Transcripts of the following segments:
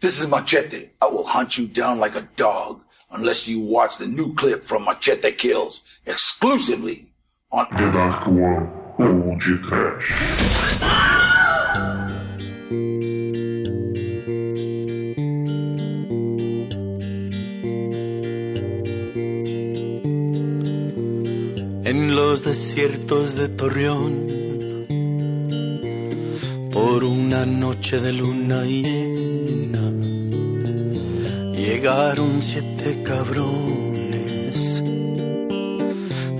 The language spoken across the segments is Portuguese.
This is Machete. I will hunt you down like a dog unless you watch the new clip from Machete Kills exclusively on The Dark One ou de Trash. en los desiertos de Torreón por una noche de luna llena llegaron siete cabrones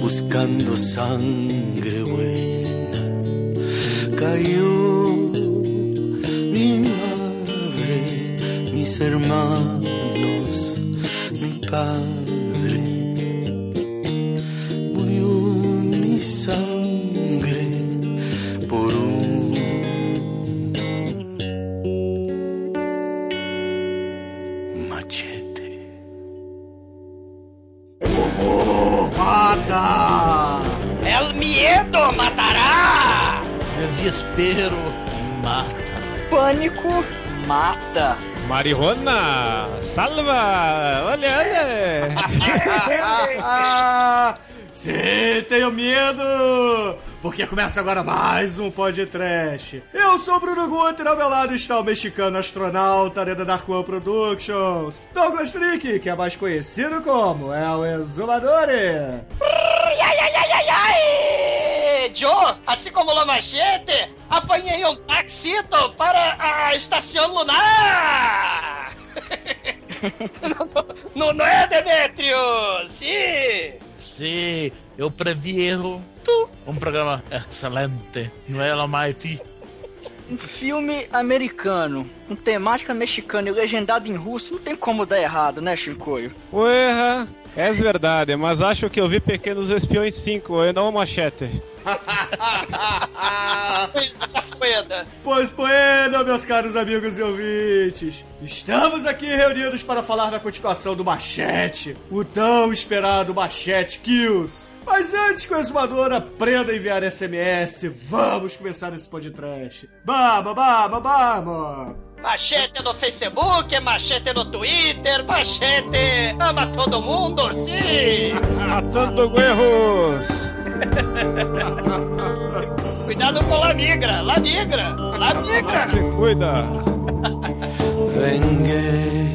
buscando sangre buena. Cayó mi madre mis hermanos mi padre Desespero mata. Pânico mata. Marihona, salva! Olha, olha! Sim, tenho medo! Porque começa agora mais um podcast. Eu sou o Bruno Guter, ao meu lado está o mexicano astronauta da Dark One Productions, Douglas Freak, que é mais conhecido como é o Exumadore. Ai, ai, ai, ai, ai! Joe, assim como o Machete, apanhei um taxito para a estação lunar! não, não, não é, Demetrio? Sim! Sim, eu previro Um programa excelente, não é, Almighty? Um filme americano, com temática mexicana e legendado em russo, não tem como dar errado, né, Shinkoio? Uerra, é verdade, mas acho que eu vi Pequenos Espiões 5 e não Machete. Poeda. Pois bueno, meus caros amigos e ouvintes, estamos aqui reunidos para falar da continuação do Machete, o tão esperado Machete Kills. Mas antes que o exumador aprenda a enviar SMS, vamos começar esse podcast. Vamos, vamos, vamos! Machete no Facebook, machete no Twitter, machete ama todo mundo, sim! Matando Guerros! Cuidado com La Migra, La Migra, La Migra! Se cuida! Vengue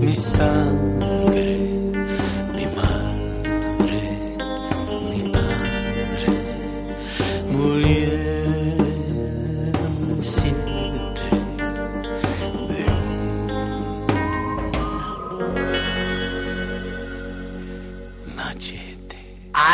mi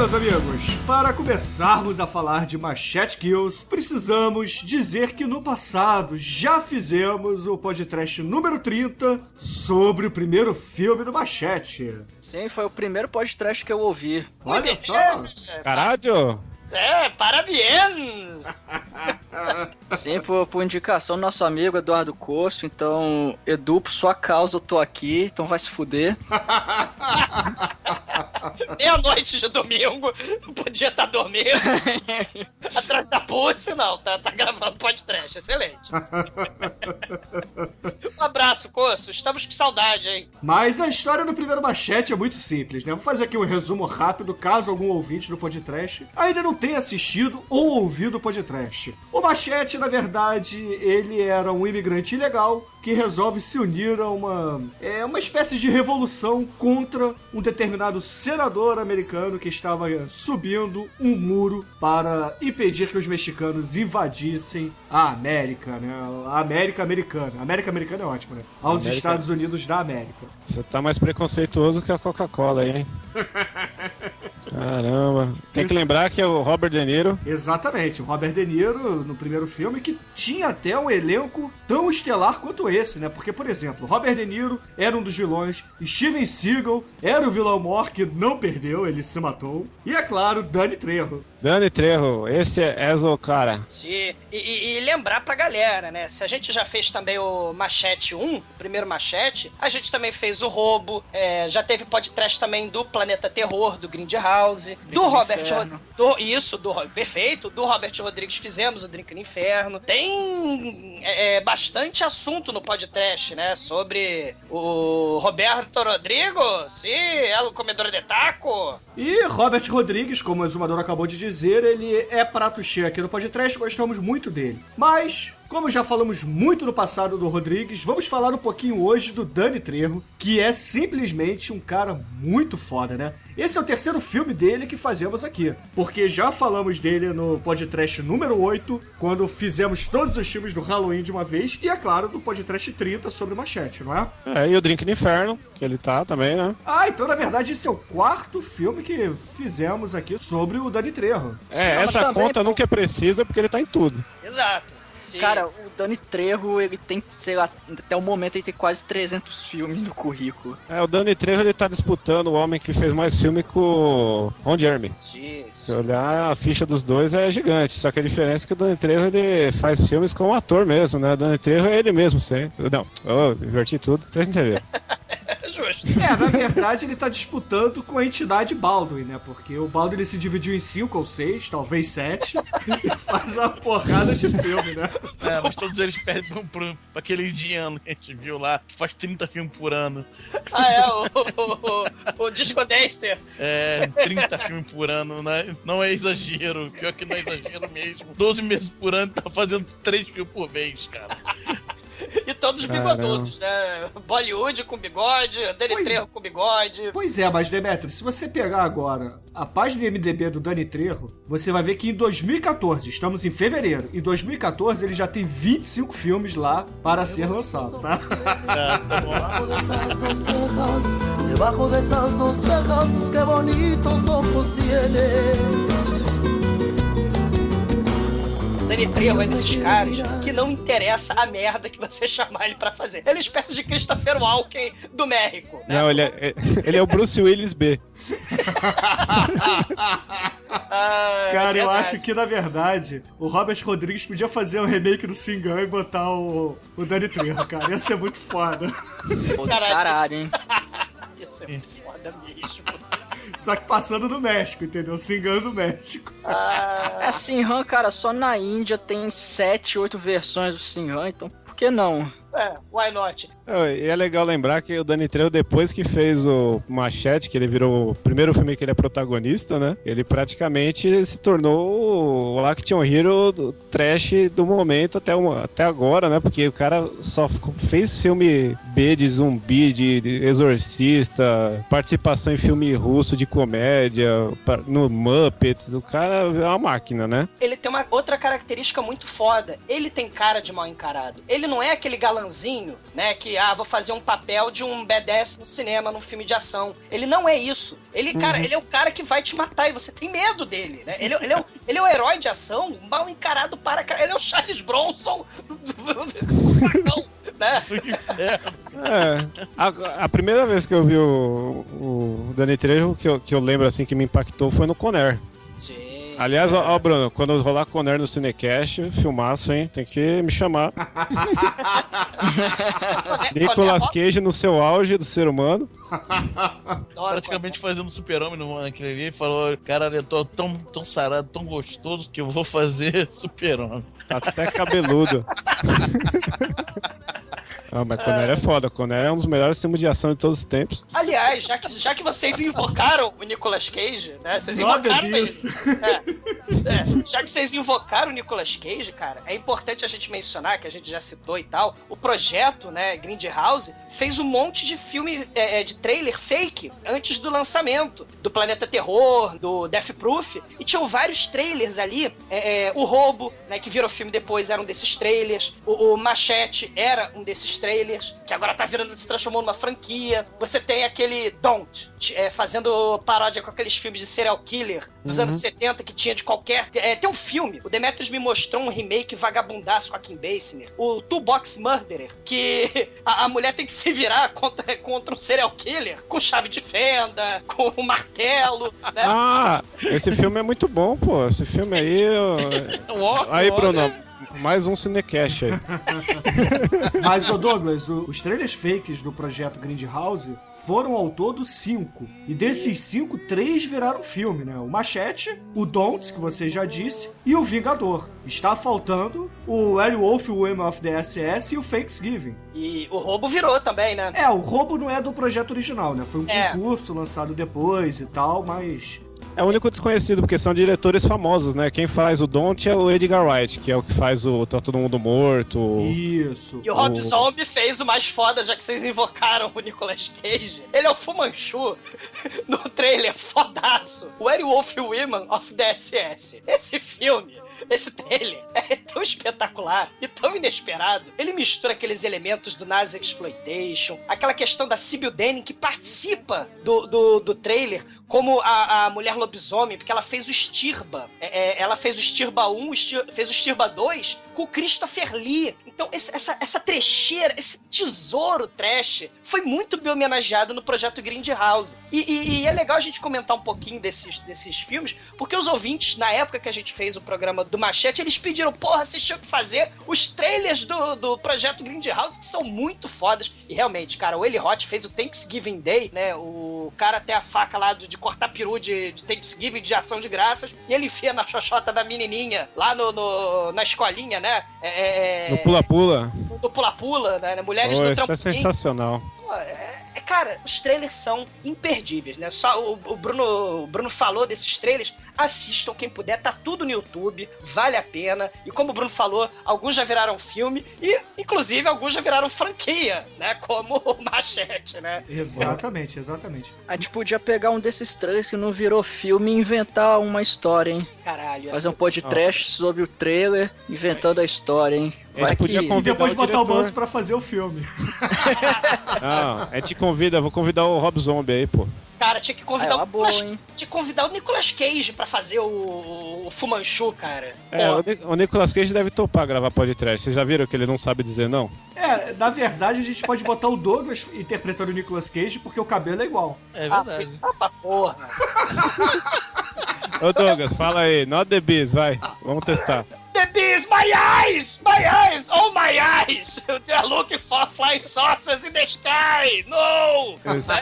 Meus amigos, para começarmos a falar de Machete Kills, precisamos dizer que no passado já fizemos o podcast número 30 sobre o primeiro filme do Machete. Sim, foi o primeiro podcast que eu ouvi. Olha só! Caralho! É, parabéns! Sim, por, por indicação do nosso amigo Eduardo Coço. Então, Edu, por sua causa eu tô aqui, então vai se fuder. Meia-noite de domingo, não podia estar dormindo. Atrás da pulse, não, tá, tá gravando podcast, excelente. Um abraço, Coço, estamos com saudade, hein? Mas a história do primeiro Machete é muito simples, né? Vou fazer aqui um resumo rápido, caso algum ouvinte do podcast ainda não tenha assistido ou ouvido o podcast. O Machete, na verdade, ele era um imigrante ilegal que resolve se unir a uma, é, uma espécie de revolução contra um determinado senador americano que estava subindo um muro para impedir que os mexicanos invadissem a América, né? A América americana. A América americana é ótimo, né? Aos América- Estados Unidos da América. Você tá mais preconceituoso que a Coca-Cola aí, hein? Caramba. Tem que lembrar que é o Robert De Niro. Exatamente, o Robert De Niro no primeiro filme que tinha até um elenco tão estelar quanto esse, né? Porque, por exemplo, Robert De Niro era um dos vilões, Steven Seagal era o vilão mor que não perdeu, ele se matou. E, é claro, Danny Trejo. Dani Trejo, esse é o cara. Se, e, e- e lembrar pra galera, né? Se a gente já fez também o Machete 1, o primeiro Machete, a gente também fez o Roubo, é, já teve podcast também do Planeta Terror, do Grindhouse, do no Robert Inferno. Ro- do Isso, do perfeito, do Robert Rodrigues fizemos o Drink no Inferno. Tem é, é, bastante assunto no podcast, né? Sobre o Roberto Rodrigo, sim, ela o comedor de taco. E Robert Rodrigues, como o exumador acabou de dizer, ele é prato cheio aqui no podcast, gostamos muito dele. Mas, como já falamos muito no passado do Rodrigues, vamos falar um pouquinho hoje do Dani Trejo, que é simplesmente um cara muito foda, né? Esse é o terceiro filme dele que fazemos aqui, porque já falamos dele no podcast número 8, quando fizemos todos os filmes do Halloween de uma vez, e é claro, do podcast 30 sobre Machete, não é? É, e o Drink no Inferno, que ele tá também, né? Ah, então na verdade esse é o quarto filme que fizemos aqui sobre o Dani Trejo. É, essa conta pô. nunca é precisa porque ele tá em tudo. Exato. Sim. Cara, o Dani Trejo, ele tem, sei lá, até o momento ele tem quase 300 filmes no currículo. É, o Dani Trejo ele tá disputando o homem que fez mais filme com o Ron Jeremy. Sim. Se olhar a ficha dos dois é gigante, só que a diferença é que o Dani Trejo ele faz filmes como ator mesmo, né? O Dani Trejo é ele mesmo sempre. Não, oh, inverti tudo, vocês. É justo. É, na verdade ele tá disputando com a entidade Baldwin, né? Porque o Baldwin ele se dividiu em cinco ou seis, talvez sete, e faz uma porrada de filme, né? É, mas todos eles perdem pro, pro, pra aquele indiano que a gente viu lá, que faz 30 filmes por ano. Ah, é, o, o, o, o Disco Dancer. É, 30 filmes por ano, né? Não é exagero. Pior que não é exagero mesmo. 12 meses por ano tá fazendo 3 filmes por mês, cara. E todos bigodudos, né? Bollywood com bigode, Dani Pois- Trejo com bigode. Pois é, mas Demetrio, se você pegar agora a página MDB do Dani Trejo, você vai ver que em 2014, estamos em fevereiro, em 2014 ele já tem 25 filmes lá para ser lançado, tá? É, tá. Debajo de esas dos cejas, qué bonitos ojos tiene. Dani Trejo é desses caras que não interessa a merda que você chamar ele pra fazer. Ele é uma espécie de Christopher Walken do México. Né? Não, ele é, ele é o Bruce Willis B. Ah, é Cara, eu verdade. acho que na verdade o Robert Rodrigues podia fazer um remake do Singan e botar o, o Dani Trejo, cara. Ia ser muito foda. Caralho, caralho, hein? Ia ser muito foda mesmo. Só que passando no México, entendeu? Singan no México. É, Sinhan, cara, só na Índia tem 7, 8 versões do Sinhan, então por que não? É, why not? E é legal lembrar que o Danny Trejo, depois que fez o Machete, que ele virou o primeiro filme que ele é protagonista, né? Ele praticamente se tornou o Action Hero do trash do momento até, o- até agora, né? Porque o cara só fez filme B de zumbi, de, de exorcista, participação em filme russo de comédia, no Muppets. O cara é uma máquina, né? Ele tem uma outra característica muito foda. Ele tem cara de mal encarado. Ele não é aquele galanzinho, né? Que, ah, vou fazer um papel de um B10 no cinema, num filme de ação. Ele não é isso. Ele, cara, ele é o cara que vai te matar e você tem medo dele, né? Ele, ele é, o, ele é o herói de ação, mal encarado para. Ele é o Charles Bronson. não, né? É. A, a primeira vez que eu vi o, o Danny Trejo, que eu, que eu lembro assim que me impactou foi no Conner. Sim. Aliás, ó, ó, Bruno, quando rolar Conner no Cinecast, filmaço, hein? Tem que me chamar. Nicolas Cage no seu auge do ser humano. Praticamente fazendo super-homem no naquele ali. Falou, cara, eu tô tão, tão sarado, tão gostoso que eu vou fazer super-homem. Tá até cabeludo. Ah, mas Conner é foda. Conner é um dos melhores filmes de ação de todos os tempos. Aliás, já que, já que vocês invocaram o Nicolas Cage, né? Vocês invocaram ele. disso. É, já que vocês invocaram o Nicolas Cage, cara, é importante a gente mencionar, que a gente já citou e tal, o projeto, né, Grindhouse, fez um monte de filme, é, é, de trailer fake antes do lançamento, do Planeta Terror, do Death Proof, e tinham vários trailers ali, é, é, o Roubo, né, que virou filme depois, era um desses trailers, o, o Machete era um desses trailers, que agora tá virando, se transformou numa franquia. Você tem aquele Don't, é, fazendo paródia com aqueles filmes de serial killer dos Uhum. anos 70 que tinha de qualquer. É, tem um filme, o Demetrius me mostrou um remake vagabundaço com a Kim Basinger, o Two Box Murderer, que a, a mulher tem que se virar contra, contra um serial killer com chave de fenda, com um martelo, né? Ah, esse filme é muito bom, pô. Esse filme aí. eu- Aí, Bruno, mais um cinecast aí. Mas, ô Douglas, o- os trailers fakes do projeto Grindhouse foram ao todo cinco. E desses cinco, três viraram filme, né? O Machete, o Don't, que você já disse, e o Vingador. Está faltando o Werewolf Women of the SS e o Thanksgiving. E o roubo virou também, né? É, o roubo não é do projeto original, né? Foi um É. concurso lançado depois e tal, mas. É o único desconhecido, porque são diretores famosos, né? Quem faz o Don't é o Edgar Wright, que é o que faz o Tá Todo Mundo Morto. Isso. E o Rob Zombie fez o mais foda, já que vocês invocaram o Nicolas Cage. Ele é o Fumanchu no trailer fodaço. Werewolf Women of the SS. Esse filme, esse trailer é tão espetacular e tão inesperado. Ele mistura aqueles elementos do Nazi Exploitation, aquela questão da Sibyl Denning que participa do, do, do trailer como a, a mulher lobisomem, porque ela fez o Stirba. É, é, ela fez o Stirba 1, o Stir- fez o Stirba 2 com o Christopher Lee. Então, esse- essa, essa trecheira, esse tesouro trash, foi muito bem homenageado no projeto Grindhouse. E, e, e é legal a gente comentar um pouquinho desses, desses filmes, porque os ouvintes, na época que a gente fez o programa do Machete, eles pediram, porra, vocês tinham que fazer os trailers do, do projeto Grindhouse, que são muito fodas. E realmente, cara, o Eli Roth fez o Thanksgiving Day, né? O cara tem a faca lá de, de cortar peru de, de Thanksgiving, de ação de graças, e ele enfia na xoxota da menininha, lá no, no- na escolinha, né? É, No pula-pula. do pula-pula, né? Mulheres Pô, no isso é trampolim. sensacional. Pô, é- é, cara, os trailers são imperdíveis, né? Só o, o Bruno, o Bruno falou desses trailers. Assistam quem puder, tá tudo no YouTube, vale a pena. E como o Bruno falou, alguns já viraram filme e, inclusive, alguns já viraram franquia, né? Como o Machete, né? Exatamente, exatamente. A gente podia pegar um desses trailers que não virou filme e inventar uma história, hein? Caralho. Fazer um podcast sobre o trailer, inventando a história, hein? A gente podia E convidar depois o botar o diretor. Manso pra fazer o filme. Não, a gente convida, vou convidar o Rob Zombie aí, pô. Cara, tinha que convidar Ah, é o boa, Nicolas, hein? tinha que convidar o Nicolas Cage pra fazer o, o Fumanchu, cara. É, Pô, o, Ni- o Nicolas Cage deve topar gravar podcast. Vocês já viram que ele não sabe dizer não? É, na verdade a gente pode botar o Douglas interpretando o Nicolas Cage porque o cabelo é igual. É verdade. Ah, pra porra. Ô Douglas, fala aí, not the bees, vai. Vamos testar. The bees, my eyes! My eyes! Oh, my eyes! They're looking for flying saucers in the sky! No! Isso.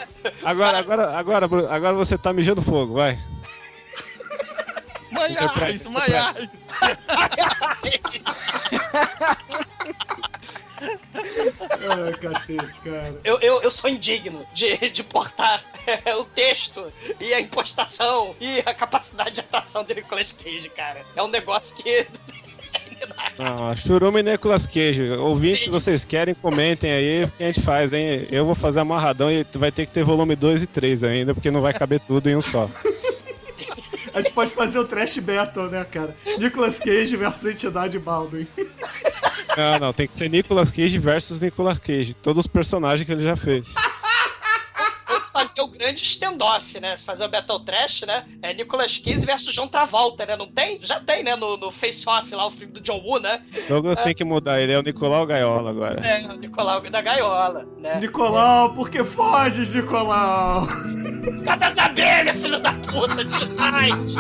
Agora, agora, agora, Bruno, agora você tá mijando fogo, vai. Maiás, Maiás! Ai, cacete, cara. Eu, eu, eu sou indigno de, de portar é, o texto e a impostação e a capacidade de atuação do Nicolas Cage, cara. É um negócio que. Não, Churume e Nicolas Cage. Ouvintes, se vocês querem, comentem aí o que a gente faz, hein? Eu vou fazer amarradão e vai ter que ter volume 2 e 3 ainda, porque não vai caber tudo em um só. A gente pode fazer o trash battle, né, cara? Nicolas Cage versus Entidade Baldwin. Não, não, tem que ser Nicolas Cage versus Nicolas Cage. Todos os personagens que ele já fez. Fazer o grande standoff, né? Se fazer o Battle Trash, né? É Nicolas Cage versus John Travolta, né? Não tem? Já tem, né? No, no Face Off lá, o filme do John Woo, né? Douglas tem que mudar, ele é o Nicolau Gaiola agora. É, o Nicolau da Gaiola, né? Nicolau, por que foges, Nicolau? Cadê as abelhas, filho da puta? Demais!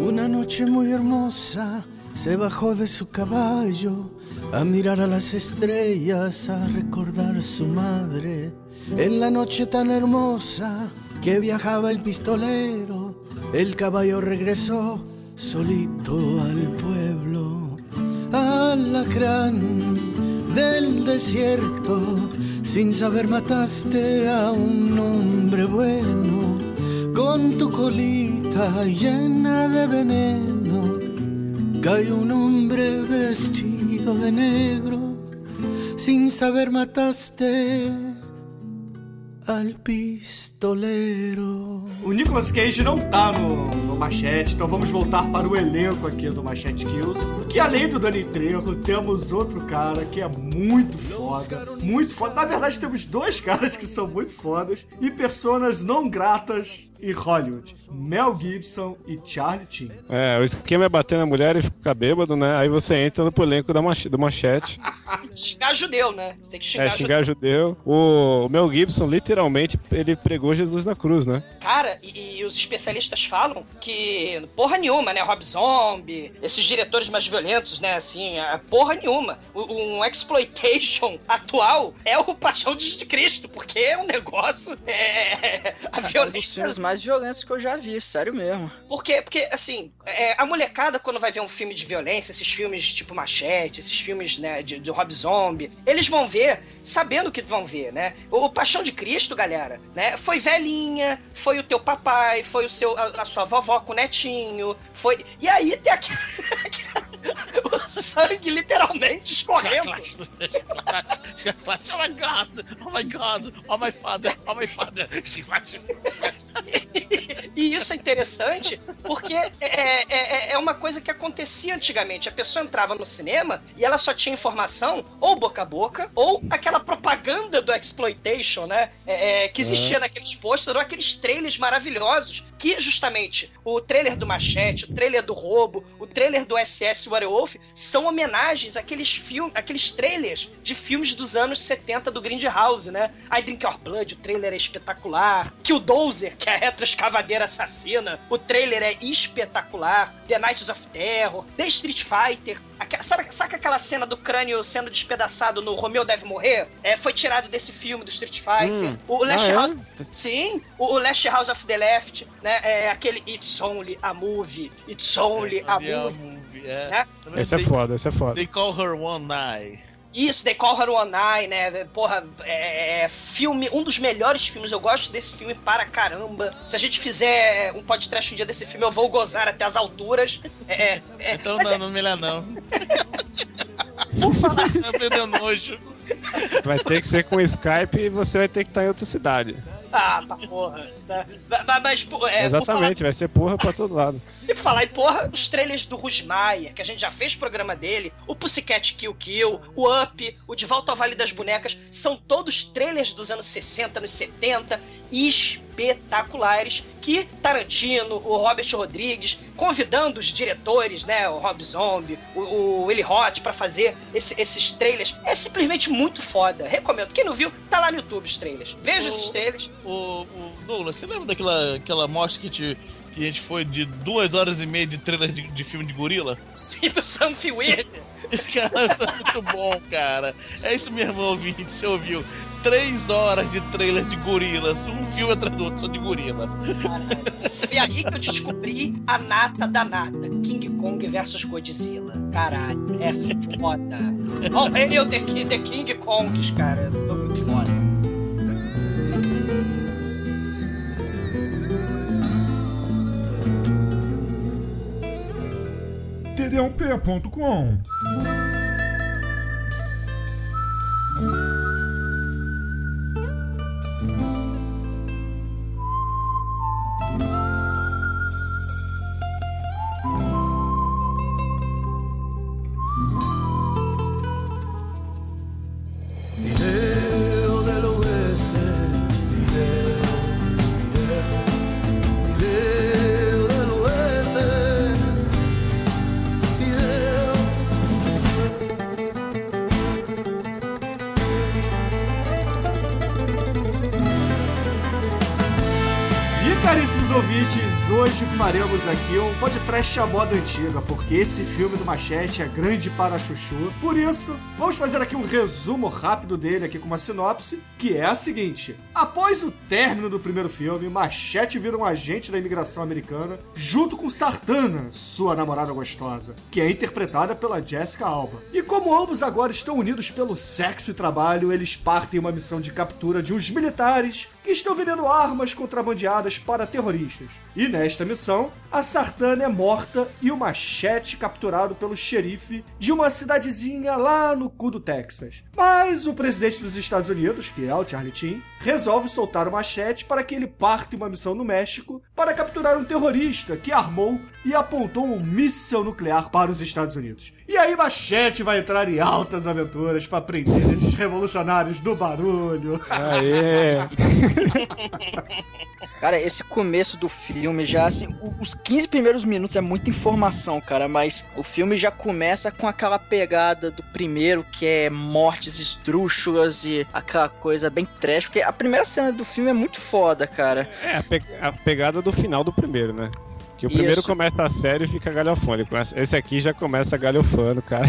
Una noche muy hermosa se bajó de su caballo a mirar a las estrellas, a recordar su madre. En la noche tan hermosa que viajaba el pistolero, el caballo regresó solito al pueblo. Alacrán del desierto, sin saber mataste a un hombre bueno con tu colita llena de veneno. Cae un hombre vestido de negro, sin saber mataste al pistolero. Pistolero. O Nicolas Cage não tá no, no Machete, então vamos voltar para o elenco aqui do Machete Kills. Que além do Dani Trejo, temos outro cara que é muito foda. Muito foda. Na verdade, temos dois caras que são muito fodas e personas não gratas em Hollywood: Mel Gibson e Charlie Chin. É, o esquema é bater na mulher e ficar bêbado, né? Aí você entra no elenco da mach do Machete. xingar judeu, né? Você tem que xingar, é, xingar judeu. O, o Mel Gibson, literalmente, ele pregou Jesus na cruz, né? Cara, e, e, os especialistas falam que porra nenhuma, né? Rob Zombie, esses diretores mais violentos, né? Assim, a porra nenhuma. O, um exploitation atual é o Paixão de Cristo, porque é um negócio. É, a violência. É um dos mais violentos que eu já vi, sério mesmo. Por quê? Porque, assim, é, a molecada, quando vai ver um filme de violência, esses filmes tipo Machete, esses filmes, né, de, de Rob Zombie, eles vão ver sabendo o que vão ver, né? O, o Paixão de Cristo, galera, né? Foi velhinha, foi o teu papai, foi o seu, a, a sua vovó com o netinho, foi. E aí tem aquele. o sangue literalmente escorrendo. oh my god, oh my god, oh my father, oh my father. e isso é interessante porque é, é, é, é, uma coisa que acontecia antigamente. A pessoa entrava no cinema e ela só tinha informação ou boca a boca ou aquela propaganda do exploitation, né? É, é que existia é. naqueles posters ou aqueles trailers maravilhosos que justamente o trailer do Machete, o trailer do Roubo, o trailer do SS Werewolf são homenagens àqueles filmes, aqueles trailers de filmes dos anos 70 do Grindhouse, né? I Drink Your Blood, o trailer é espetacular. Killdozer, que é a retroescavadeira assassina, o trailer é espetacular. The Nights of Terror, The Street Fighter, sabe, sabe aquela cena do crânio sendo despedaçado no Romeo Deve Morrer? É, foi tirado desse filme do Street Fighter. Hum. O Last ah, é? House. É? Sim, o, o, Last House of the Left, né? É aquele It's Only a Movie. It's Only é, a Movie. Movie é. Né? Esse é foda, esse é foda. They call her one eye. Isso, The Call Her One Eye, né? Porra, é, é, filme, um dos melhores filmes. Eu gosto desse filme para caramba. Se a gente fizer um podcast um dia desse filme, eu vou gozar até as alturas. É, é, é então não, é... não me não. Por falar. Nojo. Vai ter que ser com Skype e você vai ter que estar em outra cidade. Ah, tá porra. Né? Mas, mas é, Exatamente, falar... vai ser porra pra todo lado. E por falar em porra, os trailers do Rusmaia, que a gente já fez programa dele, o Pussycat Kill Kill, o Up, o De Volta ao Vale das Bonecas, são todos trailers dos anos 60, anos 70, espetaculares que Tarantino, o Robert Rodrigues, convidando os diretores, né, o Rob Zombie, o, o Eli Roth para fazer esse, esses trailers, é simplesmente muito foda. Recomendo. Quem não viu, tá lá no YouTube os trailers. Veja o, esses trailers. O, o Douglas, você lembra daquela aquela mostra que te que a gente foi de duas horas e meia de trailer de, de filme de gorila? Sim, do Sam. Esse cara é muito bom, cara. É isso mesmo, ouvinte, você ouviu três horas de trailer de gorilas, um filme atrás do outro, só de gorila. Foi aí que eu descobri a nata da nata. King Kong versus Godzilla. Caralho, é foda. Morreu The, The King Kongs, cara. Tô muito foda. td1p.com aqui um podcast à moda antiga, porque esse filme do Machete é grande para chuchu. Por isso, vamos fazer aqui um resumo rápido dele aqui com uma sinopse, que é a seguinte. Após o término do primeiro filme, Machete vira um agente da imigração americana, junto com Sartana, sua namorada gostosa, que é interpretada pela Jessica Alba. E como ambos agora estão unidos pelo sexo e trabalho, eles partem uma missão de captura de uns militares que estão vendendo armas contrabandeadas para terroristas. E nesta missão, a Sartana é morta e o Machete capturado pelo xerife de uma cidadezinha lá no cu do Texas. Mas o presidente dos Estados Unidos, que é o Charlie Sheen, resolve soltar o Machete para que ele parte uma missão no México para capturar um terrorista que armou e apontou um míssil nuclear para os Estados Unidos. E aí Machete vai entrar em altas aventuras para prender esses revolucionários do barulho. Aê! Cara, esse começo do filme já, assim, os 15 primeiros minutos é muita informação, cara, mas o filme já começa com aquela pegada do primeiro, que é mortes esdrúxulas e aquela coisa bem trash, porque a primeira cena do filme é muito foda, cara. É, a, pe- a pegada do final do primeiro, né? Que o primeiro Isso. começa sério e fica galhofônico. Esse aqui já começa galhofando, cara.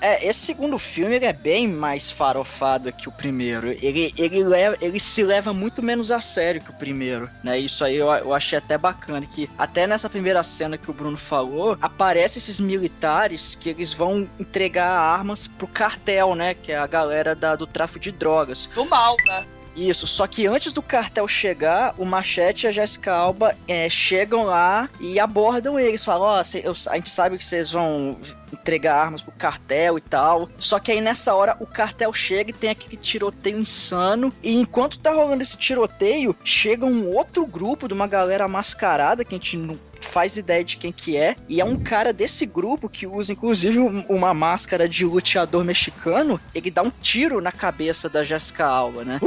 É, esse segundo filme ele é bem mais farofado que o primeiro. Ele, ele, leva, ele se leva muito menos a sério que o primeiro, né? Isso aí eu, eu achei até bacana, que até nessa primeira cena que o Bruno falou, aparecem esses militares que eles vão entregar armas pro cartel, né? Que é a galera da, do tráfico de drogas. Do mal, né? Isso, só que antes do cartel chegar, o Machete e a Jessica Alba é, chegam lá e abordam eles. Falam, ó, eu- a gente sabe que vocês vão entregar armas pro cartel e tal. Só que aí nessa hora o cartel chega e tem aquele tiroteio insano. E enquanto tá rolando esse tiroteio, chega um outro grupo de uma galera mascarada que a gente não faz ideia de quem que é, e é um cara desse grupo que usa inclusive um- uma máscara de luteador mexicano, ele dá um tiro na cabeça da Jessica Alba, né?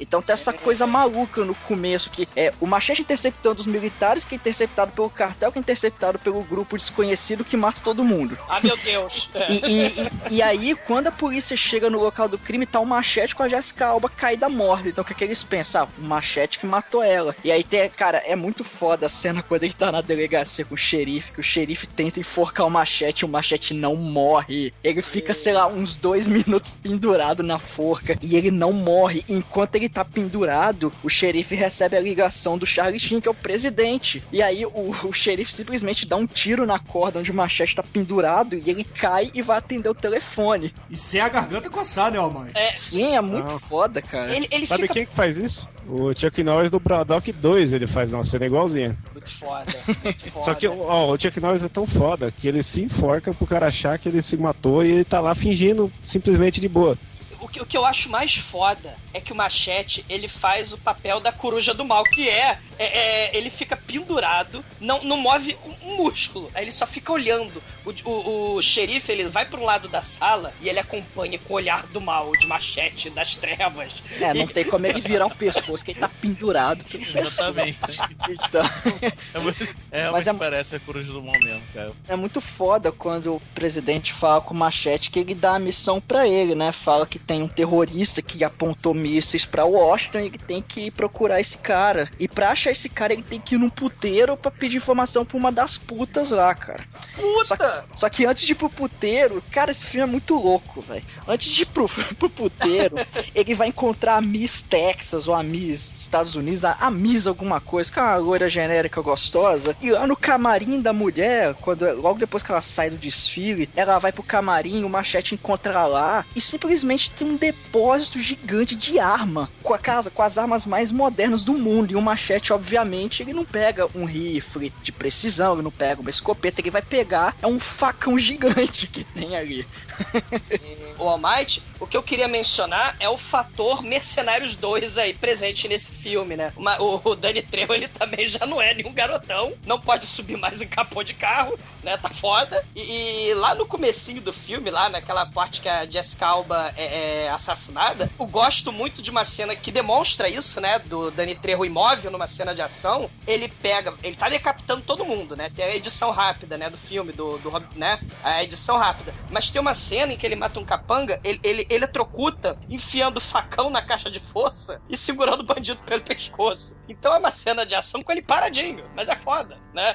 Então tem essa coisa maluca no começo, que é o machete interceptando os militares, que é interceptado pelo cartel, que é interceptado pelo grupo desconhecido que mata todo mundo. Ah, meu Deus. E, e- e- e aí, quando a polícia chega no local do crime, tá o machete com a Jessica Alba caída morta. Então o que, que eles pensam? Ah, o machete que matou ela. E aí tem, cara, é muito foda a cena quando ele tá na delegacia com o xerife, que o xerife tenta enforcar o machete e o machete não morre. Ele fica, sei lá, uns dois minutos pendurado na forca e ele não morre. Enquanto ele tá pendurado, o xerife recebe a ligação do Charlie Sheen, que é o presidente. E aí o, o xerife simplesmente dá um tiro na corda onde o machete tá pendurado e ele cai e vai atender o telefone. E sem a garganta coçar, né, mãe? É, Sim, é muito Não. foda, cara. ele, ele Sabe fica quem que faz isso? O Chuck Norris do Braddock 2, ele faz uma cena igualzinha. muito foda. Foda. Só que ó, o Chuck Norris é tão foda que ele se enforca pro cara achar que ele se matou e ele tá lá fingindo simplesmente de boa. O que, o que eu acho mais foda é que o Machete, ele faz o papel da coruja do mal, que é, é- é, ele fica pendurado, não, não move um, um músculo, aí ele só fica olhando. O, o, o xerife, ele vai pro lado da sala e ele acompanha com o olhar do mal, de Machete, das trevas. É, não tem como ele virar o pescoço, que ele tá pendurado. Exatamente. Então, É, muito- é, Mas é- parece a coruja do mal mesmo, cara. é muito foda quando o presidente fala com o Machete que ele dá a missão pra ele, né? Fala que tem um terrorista que apontou mísseis pra Washington e que tem que procurar esse cara. E pra achar esse cara, ele tem que ir num puteiro pra pedir informação pra uma das putas lá, cara. Só que, só que antes de ir pro puteiro, cara, esse filme é muito louco, velho. Antes de ir pro, pro puteiro, ele vai encontrar a Miss Texas ou a Miss Estados Unidos, a, a Miss alguma coisa, que é uma loira genérica gostosa. E lá no camarim da mulher, quando logo depois que ela sai do desfile, ela vai pro camarim, o machete encontra lá e simplesmente tem um depósito gigante de arma com a casa, com as armas mais modernas do mundo. E o machete, obviamente, ele não pega um rifle de precisão, ele não pega uma escopeta, ele vai pegar é um facão gigante que tem ali. O Almighty, o que eu queria mencionar é o fator Mercenários 2 aí presente nesse filme, né? O, o Danny Trejo, ele também já não é nenhum garotão, não pode subir mais em capô de carro, né? Tá foda. E, e lá no comecinho do filme, lá naquela parte que a Jessica Alba é, é assassinada, eu gosto muito de uma cena que demonstra isso, né? Do Danny Trejo imóvel numa cena de ação. Ele pega, ele tá decapitando todo mundo, né? Tem a edição rápida, né? Do filme, do, do né? A edição rápida. Mas tem uma cena em que ele mata um capanga, ele, ele eletrocuta, enfiando o facão na caixa de força e segurando o bandido pelo pescoço. Então é uma cena de ação com ele paradinho, mas é foda, né?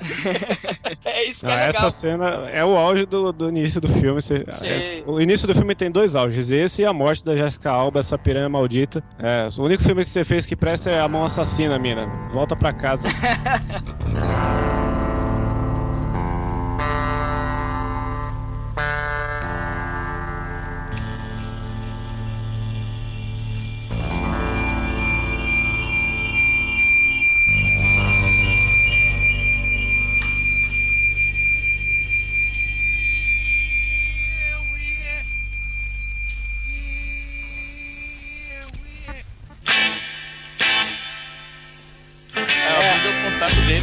é isso que Não, é legal. Essa cena é o auge do, do início do filme. Você- é- o início do filme tem dois auges: esse e a morte da Jessica Alba, essa piranha maldita. É, o único filme que você fez que presta é A Mão Assassina, mina. Volta pra casa.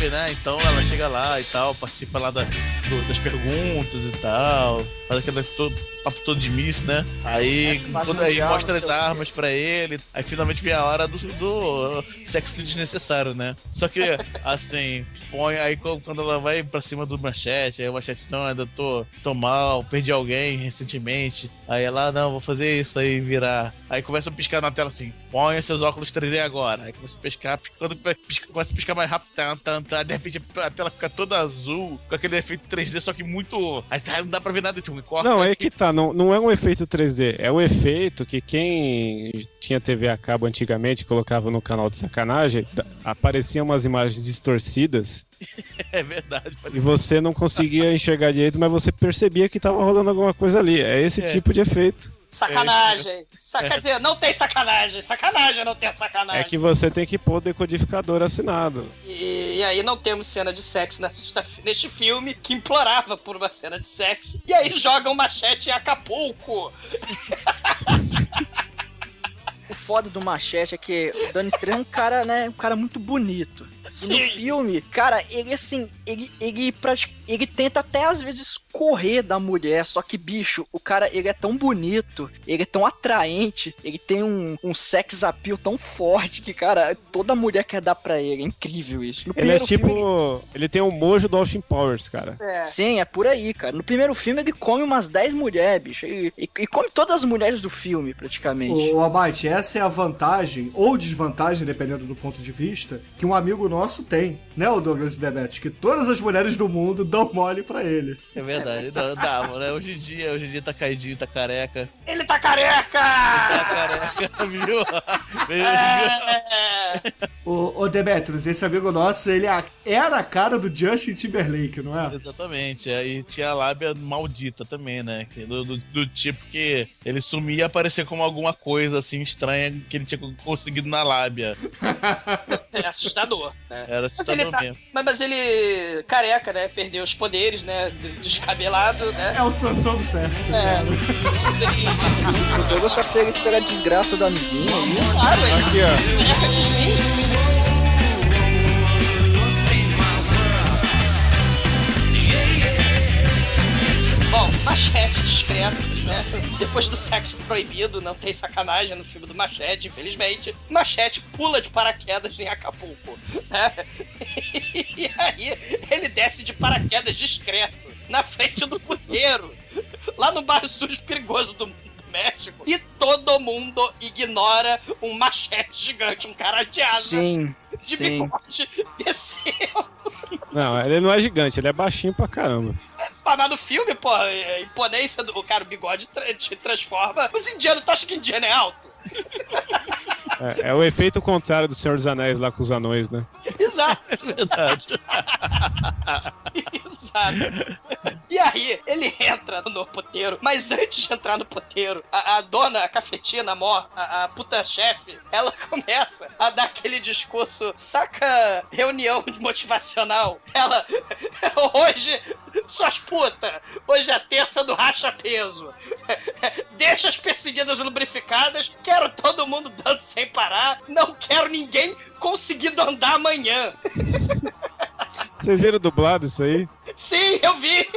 dele, né? Então ela chega lá e tal, participa lá da, do- das perguntas e tal, faz aquele todo, papo todo de miss, né? Aí, faz quando, aí mostra as armas pra ele, aí finalmente vem a hora do, do sexo desnecessário, né? Só que, assim, põe aí quando ela vai pra cima do machete, aí o machete, não, ainda tô, tô mal, perdi alguém recentemente. Aí ela, não, vou fazer isso aí virar. Aí começa a piscar na tela assim, põe seus óculos 3D agora. Aí começa a piscar, quando pisca- começa a piscar mais rápido, tan, tan, tan, de repente a tela fica toda azul, com aquele efeito 3D, só que muito. Aí tá, não dá pra ver nada, tipo, corta. Não, é que tá, não, não é um efeito 3D, é o efeito que quem tinha TV a cabo antigamente colocava no canal de sacanagem, da- apareciam umas imagens distorcidas É verdade, e parece. você não conseguia enxergar direito, mas você percebia que tava rolando alguma coisa ali. É esse É. tipo de efeito. Sacanagem. Sa- É. Quer dizer, não tem sacanagem. Sacanagem não tem sacanagem. É que você tem que pôr o decodificador assinado. E, e aí não temos cena de sexo nesta- neste filme que implorava por uma cena de sexo. E aí jogam machete em Acapulco. O foda do Machete é que o Danny Trejo é um cara, né, um cara muito bonito. E no Sim. filme, cara, ele assim, ele, ele, ele tenta até às vezes correr da mulher, só que, bicho, o cara, ele é tão bonito, ele é tão atraente, ele tem um, um sex appeal tão forte que, cara, toda mulher quer dar pra ele, é incrível isso. No Ele é primeiro filme, tipo. Ele tem o mojo do Austin Powers, cara. É. Sim, é por aí, cara. No primeiro filme ele come umas 10 mulheres, bicho. E, e- e come todas as mulheres do filme, praticamente. O Abate, essa é a vantagem, ou desvantagem, dependendo do ponto de vista, que um amigo nosso tem, né, o Douglas Demet? Que todas as mulheres do mundo dão mole pra ele. É verdade, dá, dá, né? Hoje em dia, hoje em dia tá caidinho, tá careca. Ele tá careca! Tá careca, viu? É. O, o Demetrius, esse amigo nosso, ele a- era a cara do Justin Timberlake, não é? Exatamente, aí tinha a lábia maldita também, né? Do, do- do tipo que ele sumia e aparecia como alguma coisa assim estranha que ele tinha conseguido na lábia. É assustador, né? Era Mas assustador ele, tá, mesmo. mas, mas ele careca, né? Perdeu os poderes, né? Descabelado, né? É o Sansão do sexo. É. O Douglas pega isso pela desgraça do amiguinho. viu? Claro, ele Aqui, ó. Bom, machete discreto, né? Depois do sexo proibido, não tem sacanagem no filme do Machete, infelizmente. Machete pula de paraquedas em Acapulco, né? E aí ele desce de paraquedas discreto, na frente do puteiro, lá no bairro sujo perigoso do do México. E todo mundo ignora um machete gigante, um cara de asa, Sim, de sim. bigode, desceu. Não, ele não é gigante, ele é baixinho pra caramba. Ah, Mas no filme, pô, a imponência do cara, o bigode tra- te transforma. Os indianos, tu acha que indiano é alto? É, é o efeito contrário do Senhor dos Anéis lá com os anões, né? Exato. É verdade. Exato. E aí, ele entra no poteiro, mas antes de entrar no poteiro, a, a dona, a cafetina, a mó, a, a puta chefe, ela começa a dar aquele discurso, saca reunião motivacional. Ela, hoje, suas putas, hoje é terça do racha peso. Deixa as perseguidas lubrificadas, quero todo mundo dando sem parar, não quero ninguém conseguindo andar amanhã. Vocês viram dublado isso aí? Sim, eu vi!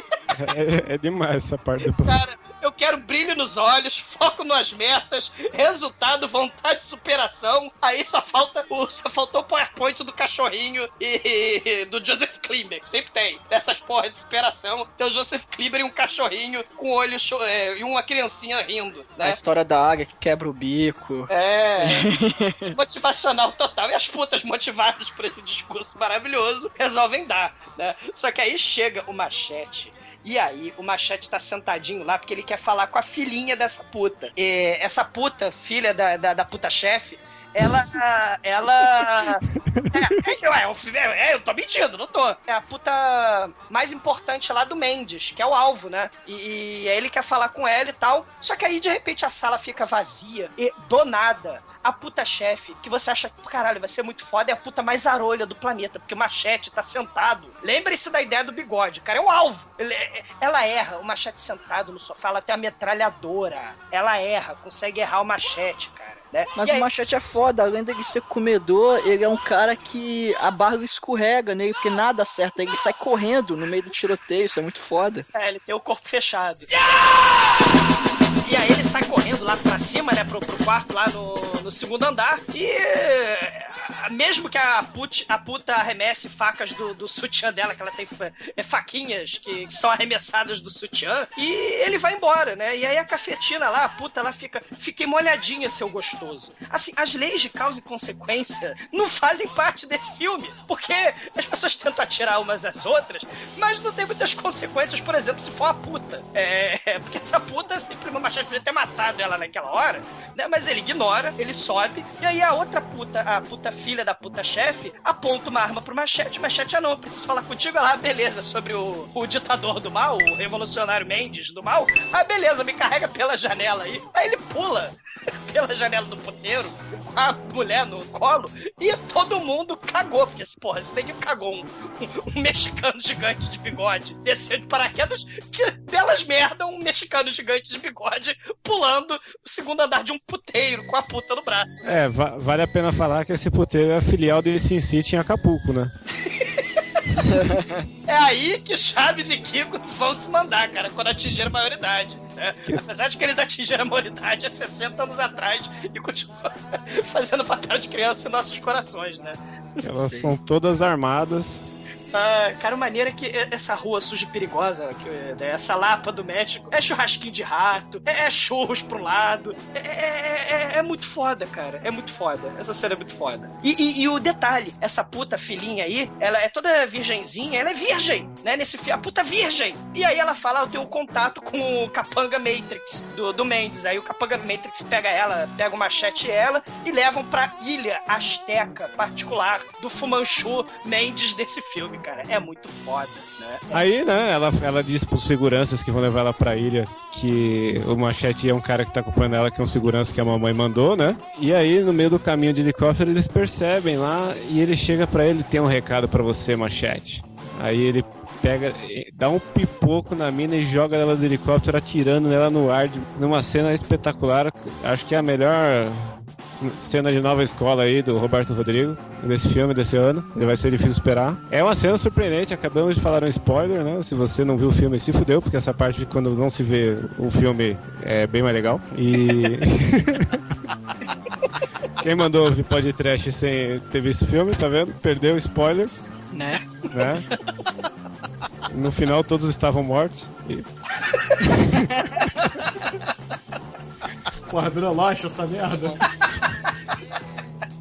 É, é demais essa parte do. Cara, eu quero brilho nos olhos, foco nas metas, resultado, vontade de superação. Aí só falta o, só faltou o PowerPoint do cachorrinho e, e do Joseph Klimber, sempre tem. Essas porras de superação. Tem o Joseph Klimber e um cachorrinho com olho é, e uma criancinha rindo, A né? história da águia que quebra o bico. É. Motivacional total. E as putas motivadas por esse discurso maravilhoso resolvem dar, né? Só que aí chega o machete. E aí, o Machete tá sentadinho lá porque ele quer falar com a filhinha dessa puta. E essa puta, filha da, da, da puta chefe, ela. Ela. É, é, ué, o filme- é, eu tô mentindo, não tô. É a puta mais importante lá do Mendes, que é o alvo, né? E, e aí ele quer falar com ela e tal. Só que aí, de repente, a sala fica vazia e do nada. A puta chefe, que você acha, caralho, vai ser muito foda, é a puta mais arolha do planeta, porque o machete tá sentado. Lembre-se da ideia do bigode, cara, é um alvo. Ele- é- ela erra, o machete sentado no sofá, ela tem uma metralhadora. Ela erra, consegue errar o machete, cara. Né? Mas E o Machete é foda, além dele ser comedor, ele é um cara que a barra escorrega nele, porque nada acerta. Ele sai correndo no meio do tiroteio, isso é muito foda. É, ele tem o corpo fechado. E aí ele sai correndo lá pra cima, né? Pro, pro quarto lá no, no segundo andar. E mesmo que a, put, a puta arremesse facas do, do sutiã dela, que ela tem é, faquinhas que são arremessadas do sutiã, e ele vai embora, né? E aí a cafetina lá, a puta, ela fica, fiquei molhadinha, seu gostoso. Assim, as leis de causa e consequência não fazem parte desse filme, porque as pessoas tentam atirar umas às outras, mas não tem muitas consequências, por exemplo, se for a puta. É, porque essa puta, sempre uma machete podia ter matado ela naquela hora, né? Mas ele ignora, ele sobe, e aí a outra puta, a puta filha da puta chefe, aponta uma arma pro machete, machete, ah não, eu preciso falar contigo, ah, beleza, sobre o, o ditador do mal, o revolucionário Mendes do mal, ah, beleza, me carrega pela janela aí. Aí ele pula pela janela do puteiro, com a mulher no colo, e todo mundo cagou, porque, porra, você tem que cagou um, um mexicano gigante de bigode, desceu de paraquedas, que belas merda, um mexicano gigante de bigode pulando o segundo andar de um puteiro com a puta no braço. É, va- vale a pena falar que esse puteiro é a filial de Sin City em Acapulco, né? É aí que Chaves e Kiko vão se mandar, cara, quando atingir a maioridade. né? Apesar de que eles atingiram a maioridade há 60 anos atrás e continuam fazendo papel de criança em nossos corações, né? Elas são todas armadas. Ah, cara, maneira que essa rua suja perigosa, que, né, essa lapa do México, é churrasquinho de rato, é, é churros pro lado, é, é, é- é muito foda, cara, é muito foda, essa cena é muito foda. E, e- e o detalhe, essa puta filhinha aí, ela é toda virgenzinha, ela é virgem, né, nesse filme, a puta virgem. E aí ela fala, "Ah, eu tenho contato com o Capanga Matrix, do, do Mendes, aí o Capanga Matrix pega ela, pega o machete ela, e levam pra ilha azteca particular do Fumanchu Mendes desse filme, cara. É muito foda, né? Aí, né, ela, ela diz pros seguranças que vão levar ela pra ilha que o Machete é um cara que tá acompanhando ela, que é um segurança que a mamãe mandou, né? E aí, no meio do caminho de helicóptero, eles percebem lá e ele chega pra ele, tem um recado pra você, Machete. Aí ele pega, dá um pipoco na mina e joga ela do helicóptero, atirando nela no ar, numa cena espetacular. Acho que é a melhor cena de nova escola aí do Roberto Rodrigo, desse filme desse ano. Ele vai ser difícil esperar. É uma cena surpreendente, acabamos de falar um spoiler, né? Se você não viu o filme, se fudeu, porque essa parte de quando não se vê o filme é bem mais legal. E. Quem mandou ouvir podcast sem ter visto o filme, tá vendo? Perdeu o spoiler, Né? né? No final todos estavam mortos. E... Porra, virou loja essa merda.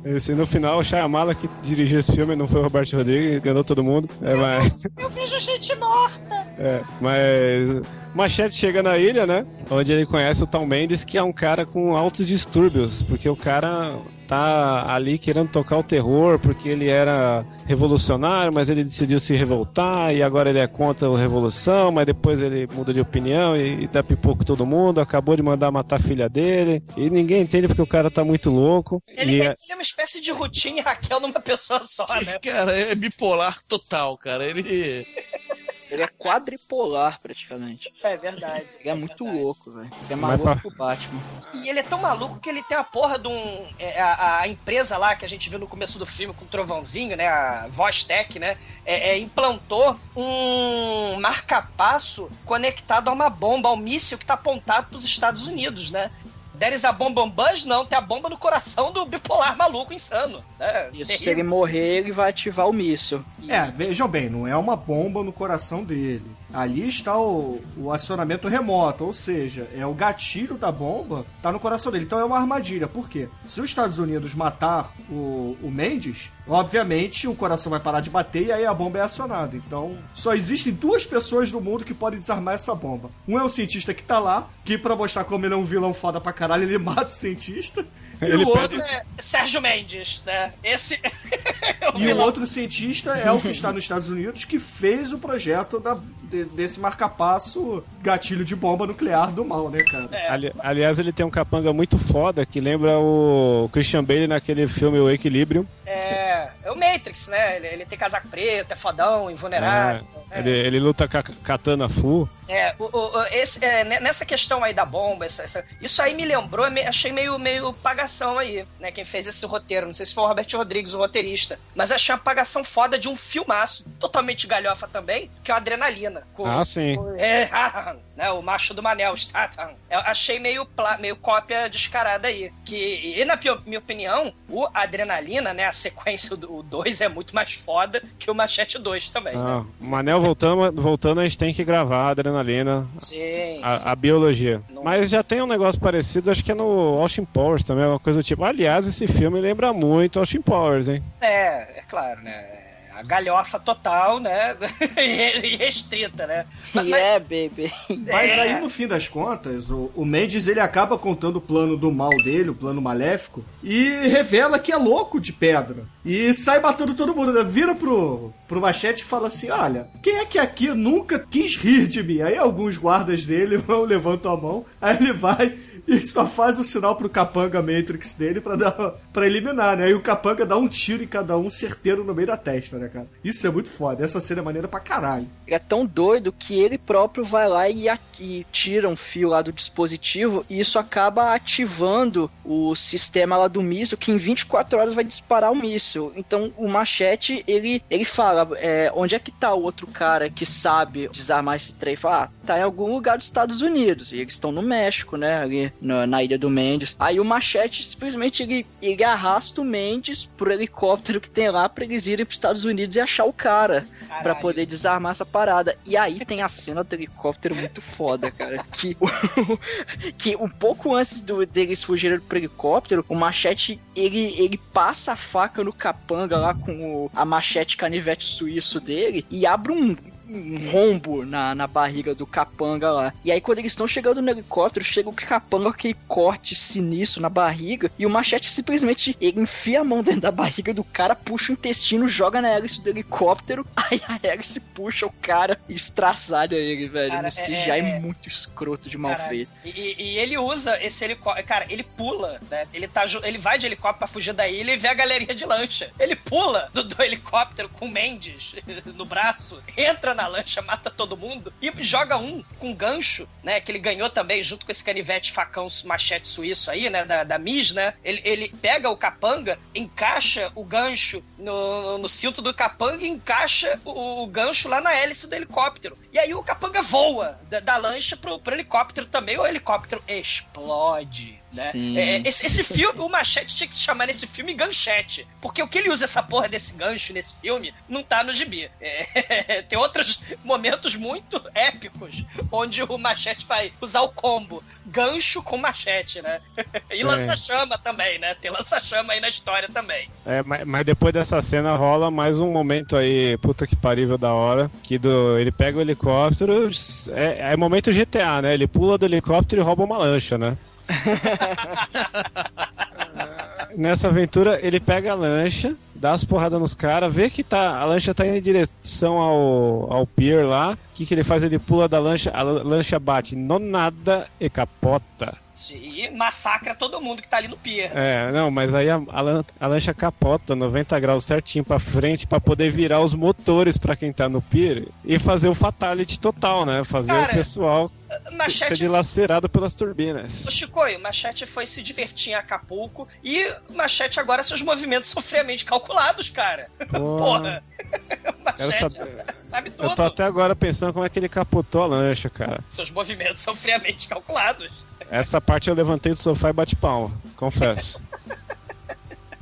Esse, no final, o Shyamala que dirigiu esse filme não foi o Roberto Rodrigues, enganou todo mundo. É, mas... Eu vejo gente morta. É, mas Machete chega na ilha, né? Onde ele conhece o Tom Mendes, que é um cara com altos distúrbios, porque o cara tá ali querendo tocar o terror, porque ele era revolucionário, mas ele decidiu se revoltar e agora ele é contra a revolução, mas depois ele muda de opinião e, e dá pipoco todo mundo, acabou de mandar matar a filha dele, e ninguém entende porque o cara tá muito louco. Ele, e é- é uma espécie de Rutinha e Raquel numa pessoa só, né? Cara, é bipolar total, cara. Ele. Ele é quadripolar, praticamente. É verdade. Ele é muito louco, velho. Ele é Mas maluco pra- pro Batman. E ele é tão maluco que ele tem a porra de um. é, a, a empresa lá que a gente viu no começo do filme com o trovãozinho, né? A Vostec, né? É, é, implantou um marca-passo conectado a uma bomba, a um míssil que tá apontado pros Estados Unidos, né? Deres a bomba buzz, não, tem a bomba no coração do bipolar maluco insano. Né? Isso, se ele morrer, ele vai ativar o míssil. É, vejam bem, não é uma bomba no coração dele. Ali está o, o acionamento remoto, ou seja, é o gatilho da bomba, tá no coração dele. Então é uma armadilha. Por quê? Se os Estados Unidos matar o, o Mendes, obviamente o coração vai parar de bater e aí a bomba é acionada. Então só existem duas pessoas no mundo que podem desarmar essa bomba. Um é o cientista que tá lá, que pra mostrar como ele é um vilão foda pra caralho, ele mata o cientista. E Ele o outro, É, Sérgio Mendes, né? Esse. E o outro cientista é o que está nos Estados Unidos que fez o projeto da- de- desse marcapasso gatilho de bomba nuclear do mal, né, cara? É. Ali- aliás, ele tem um capanga muito foda que lembra o Christian Bale naquele filme O Equilíbrio. É, é o Matrix, né? Ele, ele tem casaco preto, é fodão, invulnerável. Ele, ele luta com a katana full. É, o, o- esse, é, ne- nessa questão aí da bomba, essa- essa- isso aí me lembrou, achei meio, meio pagação aí, né? Quem fez esse roteiro, não sei se foi o Robert Rodrigues, o roteirista, mas achei uma pagação foda de um filmaço, totalmente galhofa também, que é o Adrenalina. com- Ah, sim. com- é, né, o macho do Manel, Statham. Eu achei meio, pla- meio cópia descarada aí. Que, e na minha opinião, o Adrenalina, né, a sequência do 2 é muito mais foda que o Machete 2 também. né? Ah, o Manel voltando, voltando, a gente tem que gravar a adrenalina, Sim, a, a biologia. Mas já tem um negócio parecido, acho que é no Austin Powers também, uma coisa do tipo. Aliás, esse filme lembra muito Austin Powers, hein? É, é claro, né? A galhofa total, né? e restrita, né? Yeah, baby. Mas É. aí, no fim das contas, o, o Mendes ele acaba contando o plano do mal dele, o plano maléfico, e revela que é louco de pedra. E sai matando todo mundo, né? Vira pro, pro machete e fala assim: Olha, quem é que aqui nunca quis rir de mim? Aí alguns guardas dele vão, levantam a mão, aí ele vai. E só faz o sinal pro Capanga Matrix dele pra, dar, pra eliminar, né? Aí o Capanga dá um tiro em cada um certeiro no meio da testa, né, cara? Isso é muito foda. Essa cena é maneira pra caralho. Ele é tão doido que ele próprio vai lá e, e tira um fio lá do dispositivo e isso acaba ativando o sistema lá do míssil que em 24 horas vai disparar o míssil. Então o machete, ele, ele fala, é, onde é que tá o outro cara que sabe desarmar esse trem? Fala, ah, tá em algum lugar dos Estados Unidos. E eles estão no México, né? Ali na, na ilha do Mendes. Aí o machete simplesmente ele, ele arrasta o Mendes pro helicóptero que tem lá pra eles irem pros Estados Unidos e achar o cara. Pra Caralho. poder desarmar essa parada. E aí tem a cena do helicóptero muito foda, cara. Que, que um pouco antes do, deles fugirem pro helicóptero, o machete ele, ele passa a faca no capanga lá com o- a machete canivete suíço dele e abre um. Um rombo na, na barriga do capanga lá. E aí, quando eles estão chegando no helicóptero, chega o capanga com aquele corte sinistro na barriga. E o machete simplesmente ele enfia a mão dentro da barriga do cara, puxa o intestino, joga na hélice do helicóptero. Aí a hélice puxa o cara e estraçalha ele, velho. Cara, no CGI é- é, é- muito escroto de mal Caralho. feito. E, e ele usa esse helicóptero. Cara, ele pula, né? Ele, tá, ele vai de helicóptero pra fugir da ilha e vê a galerinha de lancha. Ele pula do, do helicóptero com o Mendes no braço, entra na lancha, mata todo mundo e joga um com gancho, né? Que ele ganhou também junto com esse canivete facão machete suíço aí, né? Da, da Miss, né? Ele, ele pega o capanga, encaixa o gancho no, no cinto do capanga e encaixa o, o gancho lá na hélice do helicóptero. E aí o capanga voa da, da lancha pro, pro helicóptero também. O helicóptero explode. Né? Sim. É, esse, esse filme, o Machete tinha que se chamar nesse filme Ganchete. Porque o que ele usa essa porra desse gancho nesse filme não tá no gibi. É, tem outros momentos muito épicos onde o Machete vai usar o combo gancho com machete, né? E É. lança-chama também, né? Tem lança-chama aí na história também. É, mas, mas depois dessa cena rola mais um momento aí, puta que parível da hora, que do, ele pega o helicóptero, é, é momento GTA, né? Ele pula do helicóptero e rouba uma lancha, né? Nessa aventura, ele pega a lancha, dá as porradas nos caras, vê que tá, a lancha tá indo em direção ao, ao pier lá. O que, que ele faz? Ele pula da lancha, a lan- lancha bate no nada e capota. E massacra todo mundo que tá ali no pier. É, não, mas aí a, a, lan- a lancha capota 90 graus certinho pra frente pra poder virar os motores pra quem tá no pier e fazer o fatality total, né? Fazer Cara, o pessoal se- Machete- ser dilacerado pelas turbinas. O Chicoio, o Machete foi se divertir em Acapulco e o Machete agora seus movimentos são friamente calculados, cara. Porra. O Quero Machete saber. sabe Eu tô tudo. até agora pensando como é que ele capotou a lancha, cara. Seus movimentos são friamente calculados. Essa parte eu levantei do sofá e bate palma, confesso.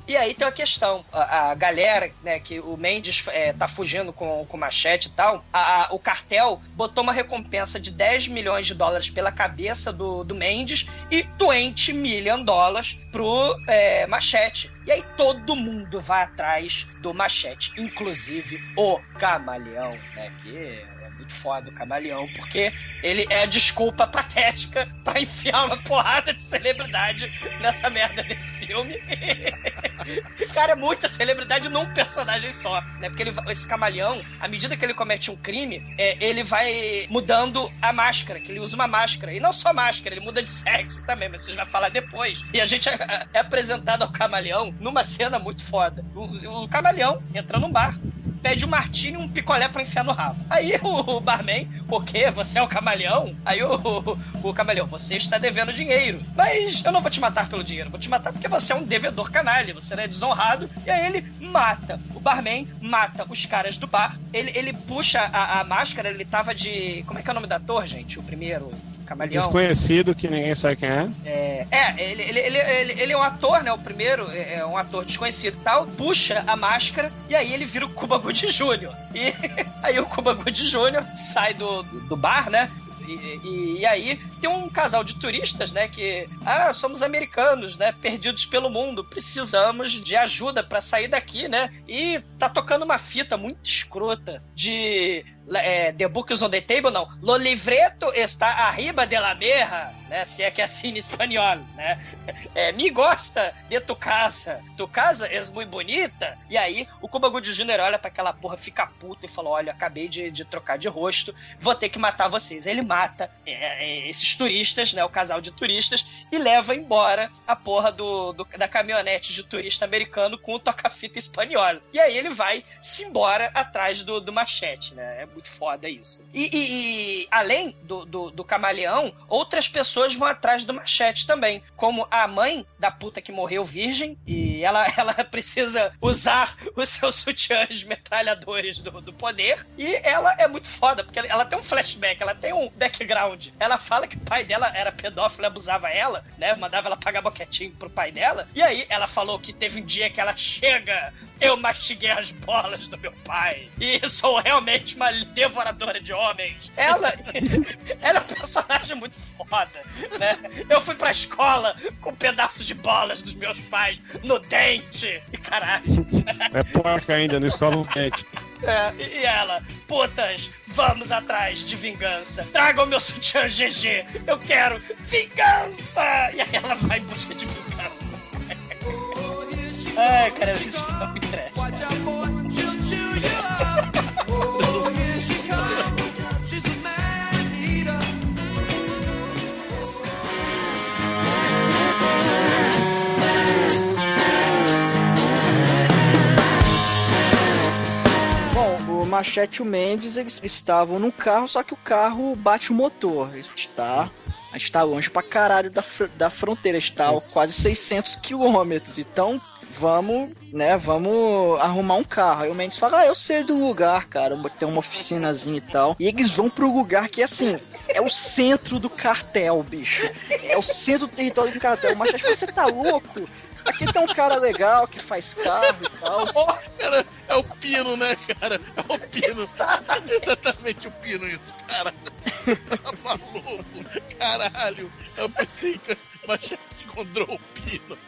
E aí tem uma questão. A, a galera, né, que o Mendes é, tá fugindo com, com machete e tal, a- a- o cartel botou uma recompensa de 10 milhões de dólares pela cabeça do, do Mendes e 20 million dólares pro é, machete. E aí todo mundo vai atrás do machete, inclusive o camaleão, né? Que muito foda o camaleão, porque ele é a desculpa patética pra enfiar uma porrada de celebridade nessa merda desse filme. Cara, é muita celebridade num personagem só, né? Porque ele, esse camaleão, à medida que ele comete um crime, é, ele vai mudando a máscara, que ele usa uma máscara. E não só máscara, ele muda de sexo também, mas vocês vão falar depois. E a gente é, é apresentado ao camaleão numa cena muito foda. O, o camaleão entra num bar, pede um martini e um picolé pra enfiar no rabo. Aí o, barman, o quê? Você é o camaleão? Aí o, o, o camaleão, você está devendo dinheiro. Mas eu não vou te matar pelo dinheiro, vou te matar porque você é um devedor canalha, você não é desonrado. E aí ele mata. O barman mata os caras do bar. Ele, ele puxa a, a máscara, ele tava de. Como é que é o nome da ator, gente? O primeiro. Camaleão. Desconhecido que ninguém sabe quem é. É, é ele, ele, ele, ele, ele é um ator, né? O primeiro é é um ator desconhecido e tal. Puxa a máscara e aí ele vira o Cuba Gooding Jr. E aí o Cuba Gooding Jr. sai do, do, do bar, né? E, e, e, aí tem um casal de turistas, né? Que, ah, somos americanos, né? Perdidos pelo mundo, precisamos de ajuda para sair daqui, né? E tá tocando uma fita muito escrota de é, The Book is on the Table, não. Lo livreto está arriba de la merra, né? Se é que é assim em espanhol, né? É, me gosta de tu casa. Tu casa é muito bonita. E aí, o Kubagu de Júnior olha pra aquela porra, fica puto e fala: Olha, acabei de, de trocar de rosto, vou ter que matar vocês. Ele mata é, é, esses turistas, né? O casal de turistas, e leva embora a porra do, do da caminhonete de turista americano com o toca-fita espanhol. E aí ele vai se embora atrás do, do machete, né? Muito foda isso. E, e, e além do, do, do, camaleão, outras pessoas vão atrás do machete também. Como a mãe da puta que morreu virgem, e ela, ela precisa usar os seus sutiãs metralhadores do, do poder. E ela é muito foda, porque ela, tem um flashback, ela tem um background. Ela fala que o pai dela era pedófilo abusava ela, né? Mandava ela pagar boquetinho pro pai dela. E aí ela falou que teve um dia que ela chega eu mastiguei as bolas do meu pai. E sou realmente uma devoradora de homens. Ela, ela é um personagem muito foda, né? Eu fui pra escola com pedaços de bolas dos meus pais no dente. E caralho. É porca ainda, no escola no dente. É, e ela, putas, vamos atrás de vingança. Tragam meu sutiã GG. Eu quero vingança! E aí ela vai Machete e o Mendes eles estavam no carro, só que o carro bate o motor. Está, está longe pra caralho da, da fronteira, está a quase 600 quilômetros. Então, vamos, né, vamos arrumar um carro. Aí o Mendes fala, ah, eu sei do lugar, cara, tem uma oficinazinha e tal. E eles vão pro lugar que, assim, é o centro do cartel, bicho. É o centro do território do cartel. Mas acho que você tá louco. Aqui tem um cara legal que faz carro e tal. Oh, cara, é o Pino, né, cara? É o Pino. Exatamente o Pino isso, cara. tá maluco? Caralho. Eu pensei que a encontrou o Pino,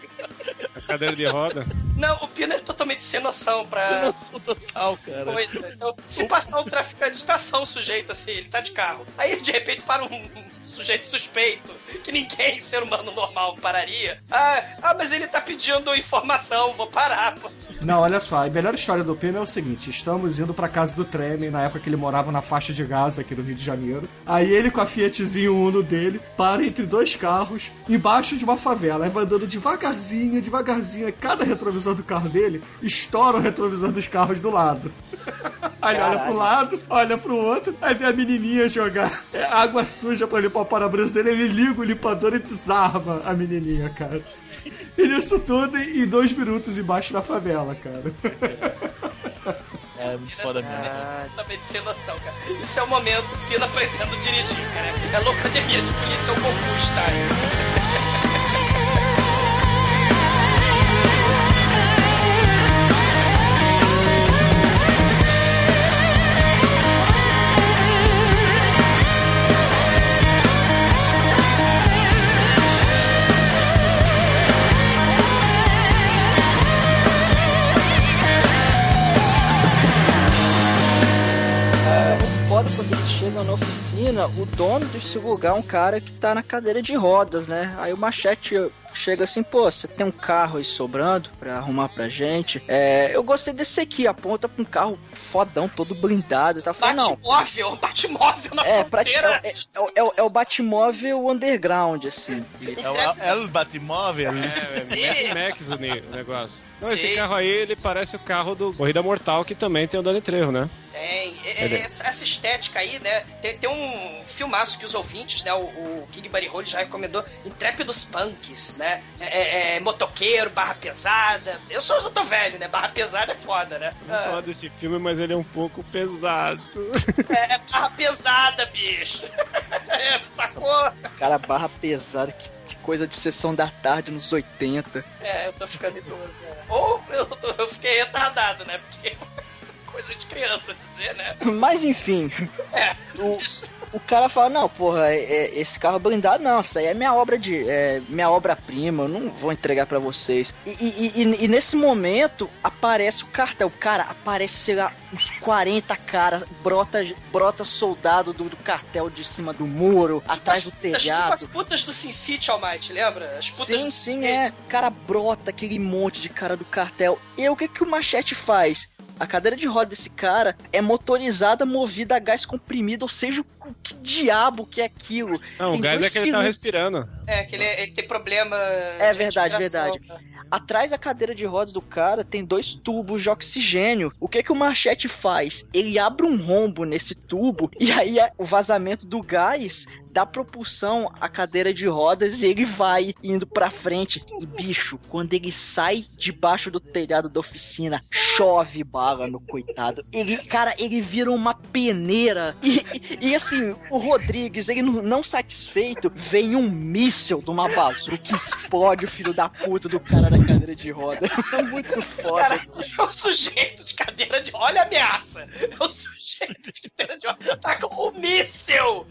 a cadeira de roda? Não, o Pino é totalmente sem noção pra. Sem noção total, cara. Pois é. Então, se passar um traficante, se passar um sujeito assim, ele tá de carro. Aí de repente para um sujeito suspeito, que ninguém, ser humano normal, pararia. Ah, ah mas ele tá pedindo informação, vou parar, pô. Não, olha só, a melhor história do Pino é o seguinte: estamos indo pra casa do Treme, na época que ele morava na faixa de Gaza aqui no Rio de Janeiro. Aí ele com a Fiatzinho Uno dele para entre dois carros, embaixo de uma favela. Aí vai andando devagarzinho, devagarzinho. Cada retrovisor do carro dele estoura o retrovisor dos carros do lado. Aí ele olha pro lado, olha pro outro, aí vê a menininha jogar água suja pra limpar o para-brisa dele, ele liga o limpador e desarma a menininha, cara. E nisso tudo em dois minutos embaixo da favela, cara. É muito foda mesmo. Ah, também de sem noção, cara. Isso é o momento Pina aprendendo a dirigir, cara. É loucademia de polícia, é o concurso, tá? O dono desse lugar é um cara que tá na cadeira de rodas, né? Aí o Machete chega assim, pô, você tem um carro aí sobrando pra arrumar pra gente? É, eu gostei desse aqui, aponta pra um carro fodão, todo blindado e tá falando, não. Batmóvel, Batmóvel na É, pra, é, fronteira. é, é, o- é o Batmóvel underground, assim. É o é o Batmóvel. É, é Max o ne- o negócio. Não, esse carro aí, ele parece o carro do Corrida Mortal, que também tem o Dani Trejo, né? Tem. É, é, essa, essa estética aí, né? Tem, tem um filmaço que os ouvintes, né? O, o King Buddy Holly já recomendou, Intrépidos Punks, né? É, é, é, motoqueiro, barra pesada. Eu sou eu tô velho, né? Barra pesada é foda, né? Vou falar desse filme, mas ele é um pouco pesado. É, é barra pesada, bicho. É, sacou? Cara, barra pesada, que, coisa de sessão da tarde nos 80. É, eu tô ficando idoso. né? Ou eu, eu fiquei retardado, né? Porque coisa de criança dizer, né? Mas enfim, É. o, o cara fala, não, porra, é- é- esse carro blindado, não, isso aí é minha obra de. É minha obra-prima, eu não vou entregar pra vocês. E, e- e- e nesse momento aparece o cartel. Cara, aparece, sei lá, uns 40 caras, brota, brota soldado do, do cartel de cima do muro, atrás do As- Tipo telhado. as putas do Sin City, Almighty, lembra? As putas Sim, do sim, Sin é. City. Cara, brota aquele monte de cara do cartel. E o que, que o machete faz? A cadeira de roda desse cara é motorizada, movida a gás comprimido, ou seja, o que diabo que é aquilo? Não, o Tem gás dois é que ele tá respirando. É, que ele, ele tem problema. É de verdade, verdade. Atrás da cadeira de rodas do cara tem dois tubos de oxigênio. O que que o machete faz? Ele abre um rombo nesse tubo e aí é- o vazamento do gás dá propulsão à cadeira de rodas e ele vai indo pra frente. E bicho, quando ele sai debaixo do telhado da oficina, chove bala no coitado. Ele, cara, ele vira uma peneira. E, e- e, assim, o Rodrigues, ele não, não satisfeito, vem um míssel de uma bazuca que explode o filho da puta do cara da cadeira de roda. É muito foda. Cara, é o sujeito de cadeira de. Olha a ameaça! É o sujeito de cadeira de roda. Tá com o míssel!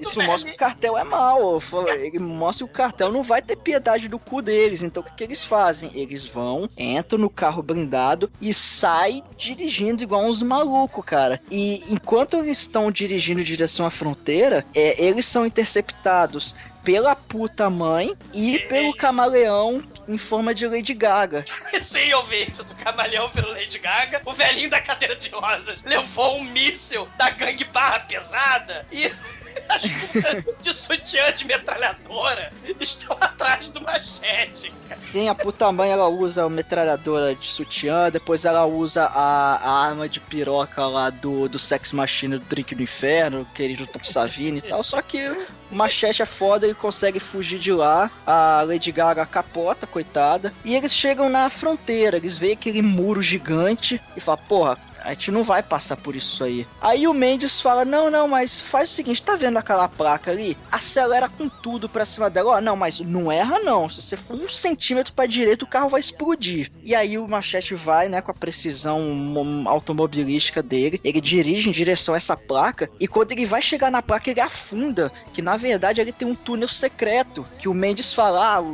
Isso mostra que o cartel é mau. Ele mostra que o cartel não vai ter piedade do cu deles. Então o que, que eles fazem? Eles vão, entram no carro blindado e saem dirigindo igual uns malucos, cara. E enquanto eles estão dirigindo em direção à fronteira, é, eles são interceptados pela puta mãe e Sim. pelo camaleão em forma de Lady Gaga. Sim, ouvintes, o camaleão pelo Lady Gaga, o velhinho da cadeira de rosas levou um míssel da gangue barra pesada e de sutiã de metralhadora. Estão atrás do machete, cara. Sim, a puta mãe ela usa a metralhadora de sutiã, depois ela usa a, a arma de piroca lá do, do Sex Machine do Drink do Inferno, que ele junta com o Savini e tal, só que o machete é foda e consegue fugir de lá, a Lady Gaga capota, coitada, e eles chegam na fronteira, eles veem aquele muro gigante e falam, porra, a gente não vai passar por isso aí. Aí o Mendes fala: Não, não, mas faz o seguinte: tá vendo aquela placa ali? Acelera com tudo pra cima dela. Ó, não, mas não erra não. Se você for um centímetro pra direita, o carro vai explodir. E aí o Machete vai, né, com a precisão mo- automobilística dele. Ele dirige em direção a essa placa. E quando ele vai chegar na placa, ele afunda. Que na verdade ele tem um túnel secreto. Que o Mendes fala: ah,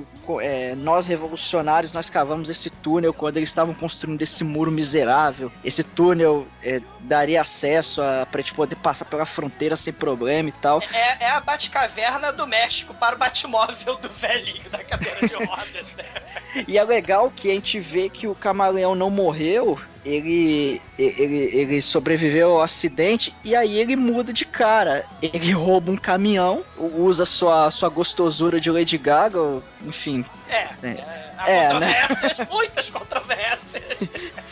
é, nós revolucionários, nós cavamos esse túnel quando eles estavam construindo esse muro miserável. Esse túnel é, daria acesso a, pra gente poder passar pela fronteira sem problema e tal. É, é a Batcaverna do México para o Batmóvel do velhinho da cadeira de rodas, né? E é legal que a gente vê que o camaleão não morreu, ele, ele, ele sobreviveu ao acidente e aí ele muda de cara. Ele rouba um caminhão, usa sua, sua gostosura de Lady Gaga, enfim. É, É. é, É, né? muitas controvérsias.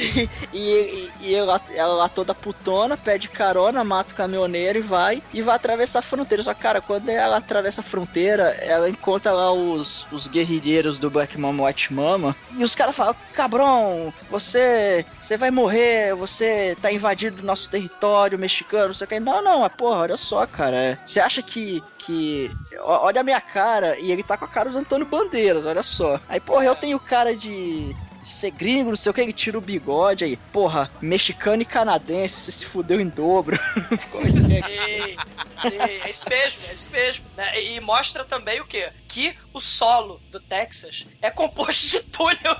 E, e, e ela, ela lá toda putona, pede carona, mata o caminhoneiro e vai. E vai atravessar a fronteira. Só que, cara, quando ela atravessa a fronteira, ela encontra lá os, os guerrilheiros do Black Mama White Mama. E os caras falam: Cabrão, você, você vai morrer, você tá invadindo o nosso território mexicano, não sei o que. Não, não, mas porra, olha só, cara. Você acha que. Que. Olha a minha cara, e ele tá com a cara do Antônio Bandeiras, olha só. Aí, porra, eu tenho cara de ser gringo, não sei o que, ele tira o bigode aí. Porra, mexicano e canadense, você se fudeu em dobro. Sim, sim, é isso mesmo, é isso mesmo. né? E mostra também o quê? Que o solo do Texas é composto de túnel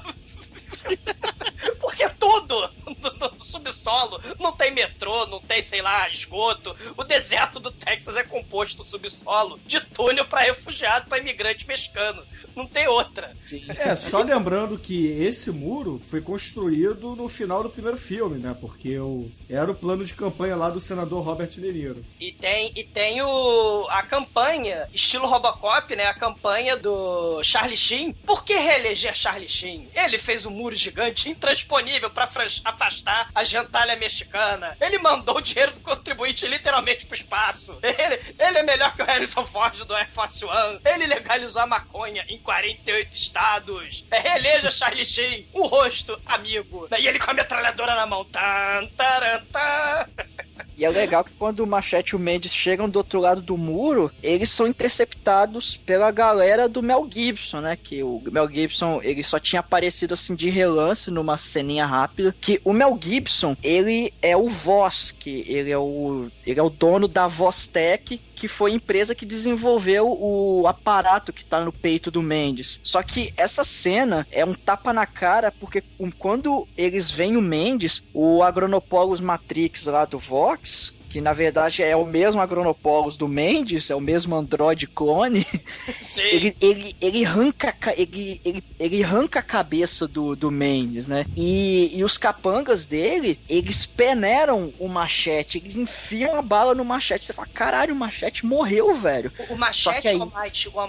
Porque tudo no, subsolo não tem metrô, não tem, sei lá, esgoto. O deserto do Texas é composto no subsolo de túnel para refugiado, para imigrante mexicano. Não tem outra. É, só lembrando que esse muro foi construído no final do primeiro filme, né? Porque o, era o plano de campanha lá do senador Robert De Niro. E tem, e tem o, a campanha, estilo Robocop, né? A campanha do Charlie Sheen. Por que reeleger Charlie Sheen? Ele fez um muro gigante intransponível para afastar a gentalha mexicana. Ele mandou o dinheiro do contribuinte literalmente pro espaço. Ele, ele é melhor que o Harrison Ford do Air Force One. Ele legalizou a maconha em 48 estados. É, reeleja Charlie Sheen, um rosto amigo. E ele com a metralhadora na mão. Tan, taran, tan. E é legal que quando o Machete e o Mendes chegam do outro lado do muro, eles são interceptados pela galera do Mel Gibson, né? Que o Mel Gibson, ele só tinha aparecido assim de relance numa ceninha rápida. Que o Mel Gibson, ele é o Voz, que ele é o, ele é o dono da Vostec, que foi a empresa que desenvolveu o aparato que tá no peito do Mendes. Só que essa cena é um tapa na cara, porque quando eles veem o Mendes, o Agronopolis Matrix lá do Vox, que na verdade é o mesmo Agronopolis do Mendes, é o mesmo Android clone. Sim. Ele, ele, ele, arranca, ele, ele, ele arranca a cabeça do, do Mendes, né? E, e os capangas dele, eles peneiram o machete, eles enfiam a bala no machete. Você fala, caralho, o machete morreu, velho. O, o machete, aí... O,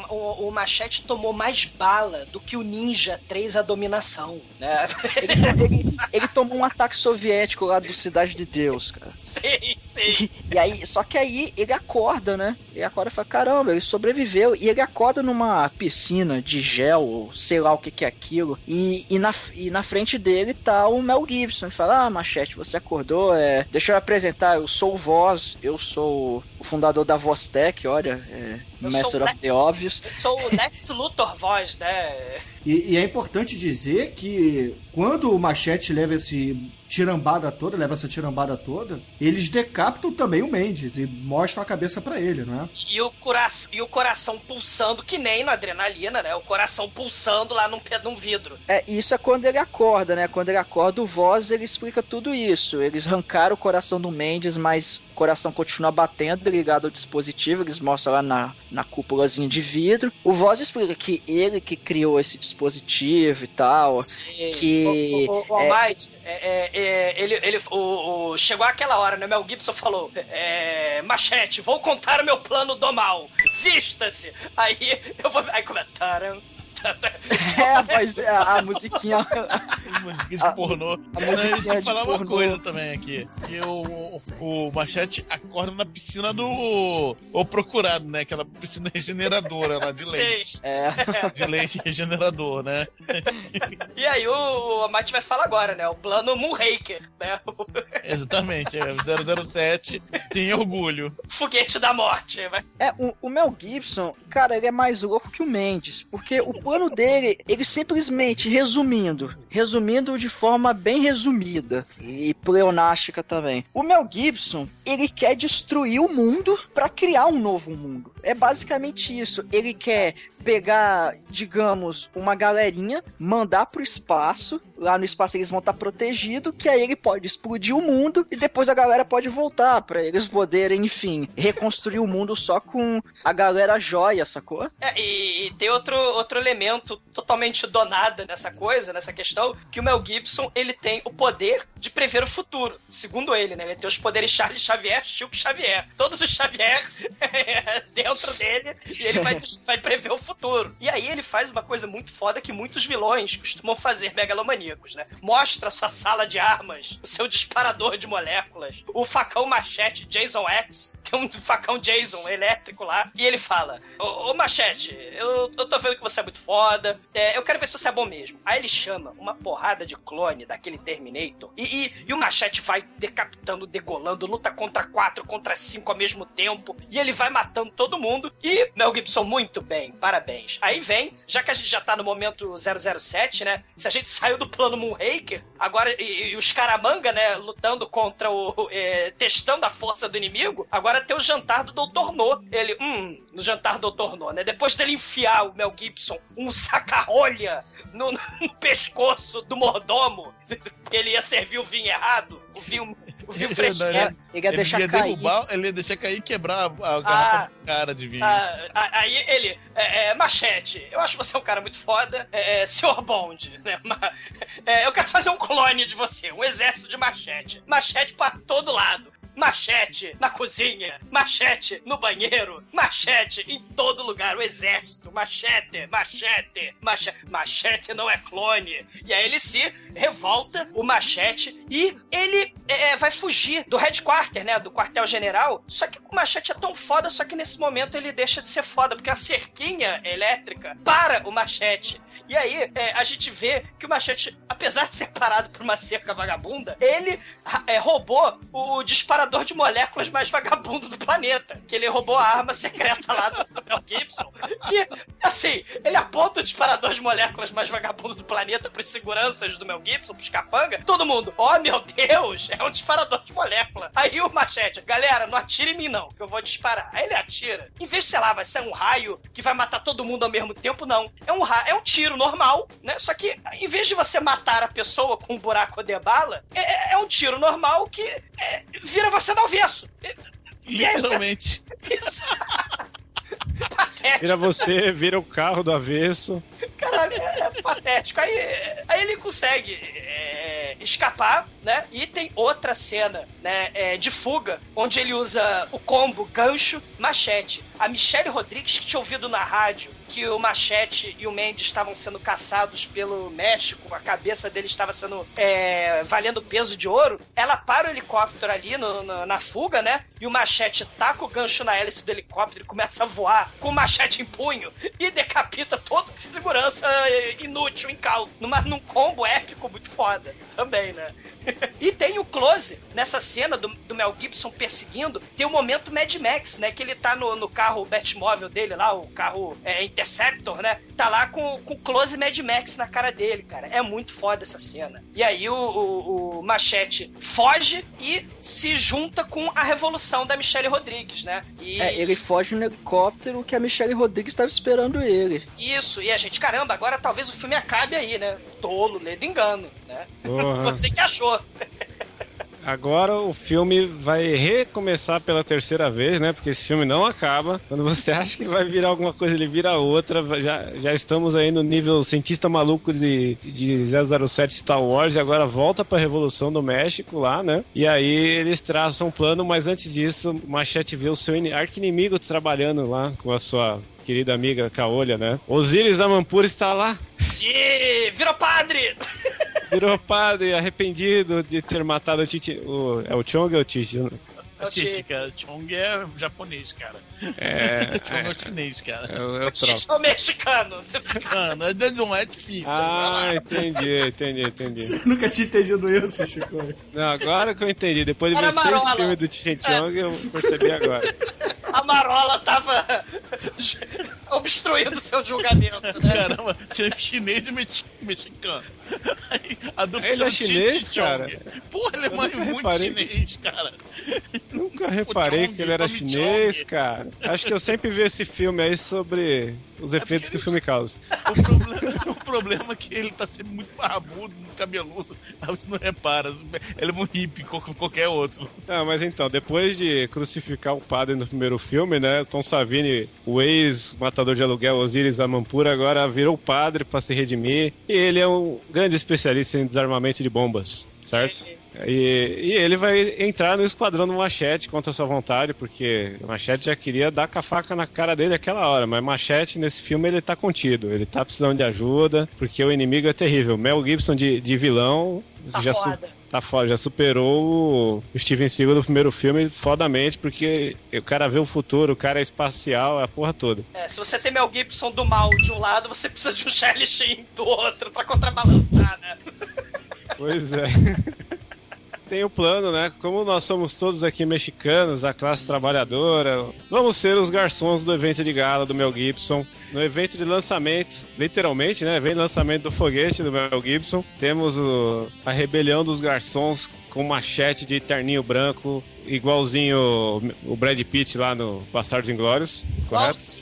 o, o, machete tomou mais bala do que o Ninja 3 A Dominação, né? Ele, ele, ele tomou um ataque soviético lá do Cidade de Deus, cara. Sim, sim. E, aí, só que aí ele acorda, né? Ele acorda e fala: caramba, ele sobreviveu. E ele acorda numa piscina de gel, sei lá o que, que é aquilo. E, e, na, e na frente dele tá o Mel Gibson. Ele fala: Ah, Machete, você acordou? É, deixa eu apresentar, eu sou o Voz, eu sou o fundador da Vostec, olha. É, Master of the Obvious. Eu sou o Lex Luthor Voz, né? E, e, é importante dizer que quando o Machete leva esse tirambada toda, leva essa tirambada toda, eles decapitam também o Mendes e mostram a cabeça para ele, não é? E o, cora e o coração pulsando, que nem na adrenalina, né? O coração pulsando lá num, num vidro. É, isso é quando ele acorda, né? Quando ele acorda, o Voz ele explica tudo isso. Eles arrancaram o coração do Mendes, mas o coração continua batendo ligado ao dispositivo, eles mostram lá na, na cúpulazinha de vidro. O Voz explica que ele que criou esse dispositivo e tal. Sim. Que. O, o, o, é... É, é, ele, ele o, chegou aquela hora, né? Mel Gibson falou: é, Machete, vou contar o meu plano do mal. Vista-se! Aí eu vou. Aí comentaram. É, mas é a, a musiquinha. A musiquinha de pornô. A, a musiquinha tem que falar uma coisa também aqui. Que o, o, o Machete acorda na piscina do. O procurado, né? Aquela piscina regeneradora lá de leite. É. De leite regenerador, né? E aí o, o Mate vai falar agora, né? O plano Moonraker, né? Exatamente. É, 007 tem orgulho. Foguete da morte. Vai. É, o, o Mel Gibson, cara, ele é mais louco que o Mendes. Porque o plano dele, ele simplesmente, resumindo, resumindo de forma bem resumida e pleonástica também. O Mel Gibson, ele quer destruir o mundo para criar um novo mundo. É basicamente isso. Ele quer pegar, digamos, uma galerinha, mandar pro espaço. Lá no espaço eles vão estar tá protegidos, que aí ele pode explodir o mundo e depois a galera pode voltar para eles poderem, enfim, reconstruir o mundo só com a galera joia, sacou? É, e, e tem outro, outro elemento totalmente donada nessa coisa, nessa questão, que o Mel Gibson, ele tem o poder de prever o futuro. Segundo ele, né? Ele tem os poderes Charles Xavier, Chico Xavier. Todos os Xavier dentro dele e ele vai, vai prever o futuro. E aí ele faz uma coisa muito foda que muitos vilões costumam fazer megalomaníacos, né? Mostra sua sala de armas, o seu disparador de moléculas, o facão machete Jason X, tem um facão Jason elétrico lá, e ele fala: Ô, ô machete, eu, eu tô vendo que você é muito foda, é, eu quero ver se você é bom mesmo. Aí ele chama uma porrada de clone daquele Terminator, e, e, e o machete vai decapitando, degolando, luta contra quatro, contra cinco ao mesmo tempo, e ele vai matando todo mundo, e Mel Gibson, muito bem, parabéns. Aí vem, já que a gente já tá no momento 007, né? Se a gente saiu do plano Moonraker, agora e, e os Caramanga, né, lutando contra o. É, testando a força do inimigo, agora tem o jantar do Dr. No. Ele, hum, no jantar do Dr. No, né? Depois dele enfiar o Mel Gibson um saca-rolha no, no pescoço do mordomo, ele ia servir o vinho errado, o vinho, vinho fresquinho. Ele, Ele ia deixar ia cair. derrubar, ele ia deixar cair e quebrar a, a garrafa do cara de vinho. Ah, ah, aí ele, é, é, Machete, eu acho você um cara muito foda, é, é, senhor Bond, né? Ma- é, eu quero fazer um clone de você, um exército de machete. Machete pra todo lado. Machete na cozinha, machete no banheiro, machete em todo lugar, o exército, machete, machete, machete, machete não é clone. E aí ele se revolta, o machete, e ele é, vai fugir do headquarter, né, do quartel-general. Só que o machete é tão foda, só que nesse momento ele deixa de ser foda, porque a cerquinha elétrica para o machete. E aí, é, a gente vê que o Machete, apesar de ser parado por uma cerca vagabunda, ele ra- é, roubou o disparador de moléculas mais vagabundo do planeta. Que ele roubou a arma secreta lá do Mel Gibson. E, assim, ele aponta o disparador de moléculas mais vagabundo do planeta pros seguranças do Mel Gibson, pros capanga. Todo mundo, oh meu Deus, é um disparador de molécula. Aí o Machete, galera, não atire em mim não, que eu vou disparar. Aí ele atira. Em vez de, sei lá, vai ser um raio que vai matar todo mundo ao mesmo tempo, não. É um, é um tiro normal, né? Só que, em vez de você matar a pessoa com um buraco de bala, é, é um tiro normal que é, vira você no avesso. É isso. Literalmente. Isso. Vira você, vira o carro do avesso. Caralho, é, é patético. Aí, aí ele consegue é, escapar, né? E tem outra cena, né? é, de fuga, onde ele usa o combo gancho, machete. A Michelle Rodrigues, que tinha ouvido na rádio que o Machete e o Mendes estavam sendo caçados pelo México, a cabeça dele estava sendo é, valendo peso de ouro, ela para o helicóptero ali no- no- na fuga, né? E o Machete taca o gancho na hélice do helicóptero e começa a voar com o machete em punho e decapita todo o segurança é, inútil, numa, num combo épico muito foda também, né? E tem o close nessa cena do, do Mel Gibson perseguindo, tem o momento Mad Max, né? Que ele tá no, no carro Batmóvel dele lá, o carro é, Interceptor, né? Tá lá com, com close Mad Max na cara dele, cara. É muito foda essa cena. E aí o, o, o Machete foge e se junta com a revolução da Michelle Rodrigues, né? E É, ele foge no helicóptero que a Michelle Rodrigues estava esperando ele. isso, e a gente, caramba, agora talvez o filme acabe aí, né? Tolo, ledo engano, né? Porra. Você que achou. Agora o filme vai recomeçar pela terceira vez, né? Porque esse filme não acaba. Quando você acha que vai virar alguma coisa, ele vira outra. Já, já estamos aí no nível cientista maluco de, de 007 Star Wars e agora volta pra Revolução do México lá, né? E aí eles traçam um plano, mas antes disso, Machete vê o seu ini- arqui-inimigo trabalhando lá com a sua querida amiga Caolha, né? Osiris Amampur está lá. Sim, virou padre! Virou padre arrependido de ter matado o Titi. O, é o Chong ou o Titi? Eu cara. Chong é japonês, cara. É. Chong é chinês, cara. É, o- é o Eu troço. sou mexicano. Mano, não é difícil. Ah, entendi, entendi, entendi. Eu nunca tinha entendido isso, Chico. Não, agora que eu entendi. Depois de Era ver seis filmes do Chen Chong, eu percebi agora. A Marola tava obstruindo seu julgamento, né? Caramba, tinha chinês e mexi- mexicano. Aí, a dupla Ele é chinês, Chong. cara? Porra, ele é mais nunca muito reparei. chinês, cara. Nunca reparei Chong, que ele era chinês, Chong. cara. Acho que eu sempre vi esse filme aí sobre os efeitos que o filme causa. O problema, o problema é que ele tá sempre muito barbudo, muito cabeludo. Aí você não repara. Ele é um hippie como qualquer outro. Ah, mas então, depois de crucificar o padre no primeiro filme, né? Tom Savini, o ex-matador de aluguel Osiris Amampura, agora virou padre pra se redimir. E ele é um grande especialista em desarmamento de bombas, certo? E, e ele vai entrar no esquadrão do Machete contra sua vontade, porque o Machete já queria dar com a faca na cara dele aquela hora, mas Machete nesse filme ele tá contido, ele tá precisando de ajuda, porque o inimigo é terrível. Mel Gibson de, de vilão Tá já su- foda. Tá foda, já superou o Steven Seagal do primeiro filme fodamente, porque o cara vê o futuro, o cara é espacial, é a porra toda. É, se você tem Mel Gibson do mal de um lado, você precisa de um Charlie Sheen do outro pra contrabalançar, né? Pois é. Tem o plano, né? Como nós somos todos aqui mexicanos, a classe trabalhadora, vamos ser os garçons do evento de gala do Mel Gibson. No evento de lançamento, literalmente, né? Vem lançamento do foguete do Mel Gibson. Temos o- a rebelião dos garçons com machete de terninho branco, igualzinho o Brad Pitt lá no Bastardos Inglórios, correto?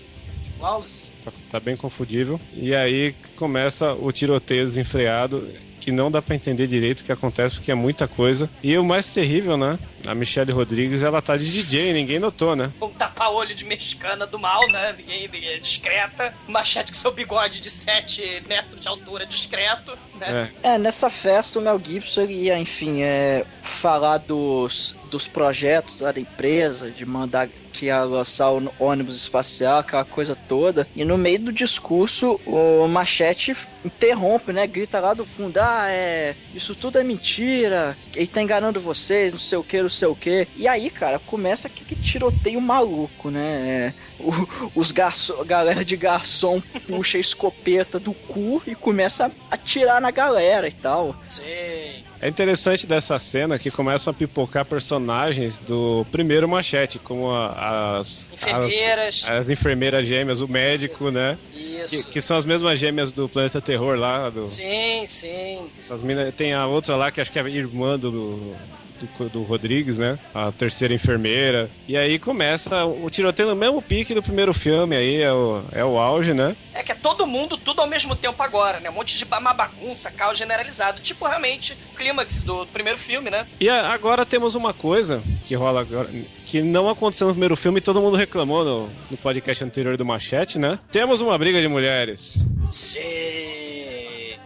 Igualzinho. Tá, tá bem confundível. E aí começa o tiroteio desenfreado que não dá pra entender direito o que acontece, porque é muita coisa. E o mais terrível, né? A Michelle Rodrigues, ela tá de DJ, ninguém notou, né? Um tapa-olho de mexicana do mal, né? Ninguém, ninguém é discreta. Machete com seu bigode de 7 metros de altura discreto, né? É, nessa festa o Mel Gibson ia, enfim, é, falar dos, dos projetos lá da empresa, de mandar que ia lançar o ônibus espacial, aquela coisa toda. E no meio do discurso, o Machete interrompe, né? Grita lá do fundo: Ah, é. Isso tudo é mentira. Ele tá enganando vocês, não sei o que, não sei o que. E aí, cara, começa aquele tiroteio maluco, né? É, o- os garçom, galera de garçom puxa a escopeta do cu e começa a atirar na galera e tal. Sim. É interessante dessa cena que começam a pipocar personagens do primeiro machete, como a- as Enfermeiras. as, as enfermeiras gêmeas, o médico, né? Isso. Que, que são as mesmas gêmeas do Planeta Terror lá. Do, Sim, sim. essas tem a outra lá que acho que é a irmã do, do, do Rodrigues, né? A terceira enfermeira. E aí começa o tiroteio no mesmo pique do primeiro filme aí, é o, é o auge, né? É que é todo mundo, tudo ao mesmo tempo agora, né? Um monte de uma bagunça, caos generalizado. Tipo, realmente, o clímax do primeiro filme, né? E a- agora temos uma coisa que rola agora, que não aconteceu no primeiro filme e todo mundo reclamou no, no podcast anterior do Machete, né? Temos uma briga de mulheres. Se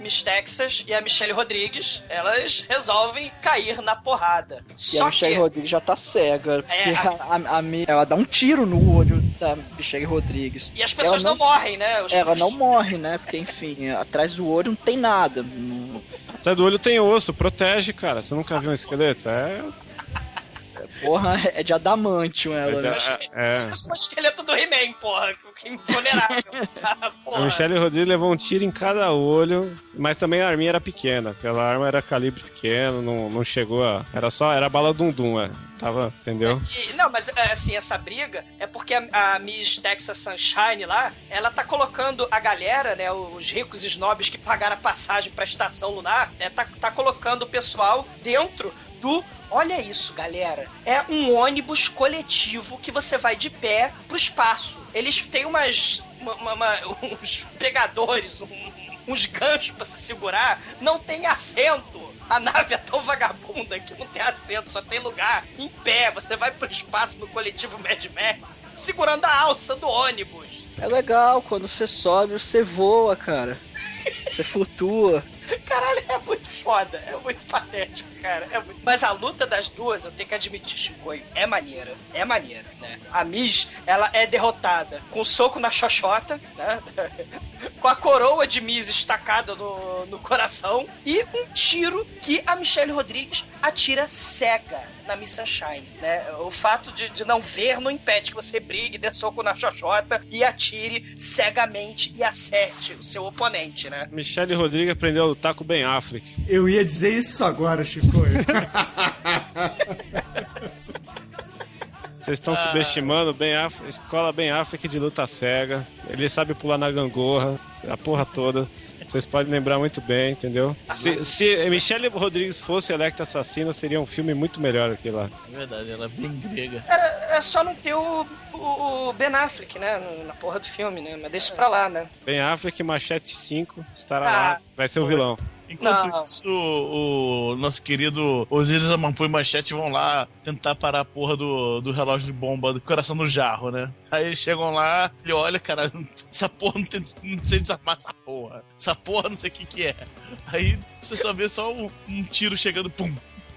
Miss Texas e a Michelle Rodrigues, elas resolvem cair na porrada. E a Só Michelle que Rodrigues já tá cega. Porque É, a, a- a ela dá um tiro no olho da Michelle Rodrigues. E as pessoas Ela não... morrem, né? Os- Ela não morre, né? Porque, enfim, atrás do olho não tem nada. Não- Sai do olho tem osso, protege, cara. Você nunca viu um esqueleto? É. Porra, é de adamantium ela, né? É. O esqueleto do He-Man, porra. Que invulnerável. Ah, A porra. Michelle Rodrigues levou um tiro em cada olho, mas também a arminha era pequena. Aquela arma era calibre pequeno, não, não chegou a. Era só. Era bala dum-dum, é. Tava. Entendeu? E- não, mas é, assim, essa briga é porque a, a Miss Texas Sunshine lá, ela tá colocando a galera, né, os ricos snobs que pagaram a passagem pra estação lunar, né, tá, tá colocando o pessoal dentro do. Olha isso, galera. É um ônibus coletivo que você vai de pé pro espaço. Eles têm umas. uma- uma- uma- uns pegadores, um- uns ganchos pra se segurar. Não tem assento. A nave é tão vagabunda que não tem assento, só tem lugar em pé. Você vai pro espaço no coletivo Mad Max, segurando a alça do ônibus. É legal, quando você sobe, você voa, cara. Você flutua. Caralho, é muito foda, é muito patético, cara. é muito- Mas a luta das duas, eu tenho que admitir, Chicoio, é maneira. É maneira, né? A Miss, ela é derrotada com um soco na xoxota, né? com a coroa de Miss estacada no, no coração e um tiro que a Michelle Rodrigues atira cega na Miss Sunshine, né? O fato de, de não ver não impede que você brigue, dê soco na xoxota e atire cegamente e acerte o seu oponente, né? Michelle Rodrigues aprendeu a lutar com o Ben Affleck. Eu ia dizer isso agora, Chico. Vocês estão subestimando bem Affleck, escola bem Affleck de luta cega. Ele sabe pular na gangorra, a porra toda. Vocês podem lembrar muito bem, entendeu? Se, se Michelle Rodrigues fosse Electra Assassina, seria um filme muito melhor aqui lá. É verdade, ela é bem grega. Era, é só não ter o, o, o Ben Affleck, né? Na porra do filme, né? Mas deixa pra lá, né? Ben Affleck, Machete 5, estará Ah, lá. Vai ser o vilão. Enquanto Não. isso, o, o nosso querido Osiris e Manchete vão lá tentar parar a porra do, do relógio de bomba do coração no jarro, né? Aí eles chegam lá e olha, cara, essa porra não, tem, não sei desarmar essa porra. Essa porra não sei o que que é. Aí você só vê só um, um tiro chegando, pum.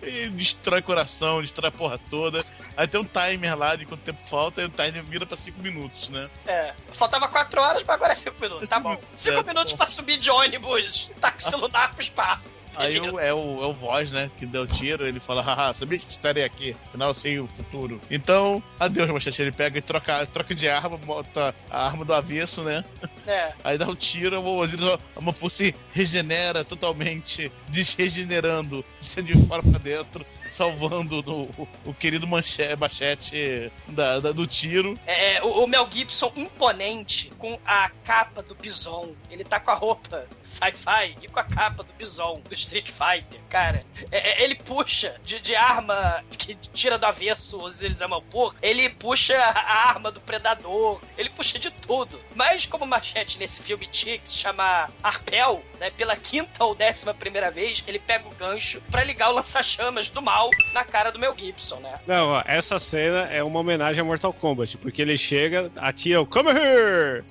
E destrói coração, destrói a porra toda. Aí tem um timer lá de quanto tempo falta, e o timer vira pra 5 minutos, né? É. Faltava 4 horas, mas agora é 5 minutos. Tá bom. 5 É, minutos pra subir de ônibus, táxi lunar pro espaço. Aí o- é, o, é o voz, né, que deu o tiro, ele fala, haha, sabia que estarei aqui, afinal eu sei o futuro. Então, adeus, Machete, ele pega e troca, troca de arma, bota a arma do avesso, né? É. Aí dá um tiro, a Mozilla, a Mofussi regenera totalmente, desregenerando, de fora pra dentro, salvando no- o, querido manche, machete da, da- do tiro. É, o, o Mel Gibson imponente com a capa do Bison. Ele tá com a roupa sci-fi e com a capa do Bison, do Street Fighter. Cara, é, é, ele puxa de, de arma que tira do avesso os por, ele puxa a arma do Predador, ele puxa de tudo. Mas como Machete nesse filme tinha que se chamar Arpel, né, pela quinta ou décima primeira vez, ele pega o gancho pra ligar o lança-chamas do mal na cara do Mel Gibson, né? Não, ó, essa cena é uma homenagem a Mortal Kombat, porque ele chega, atira o Come here!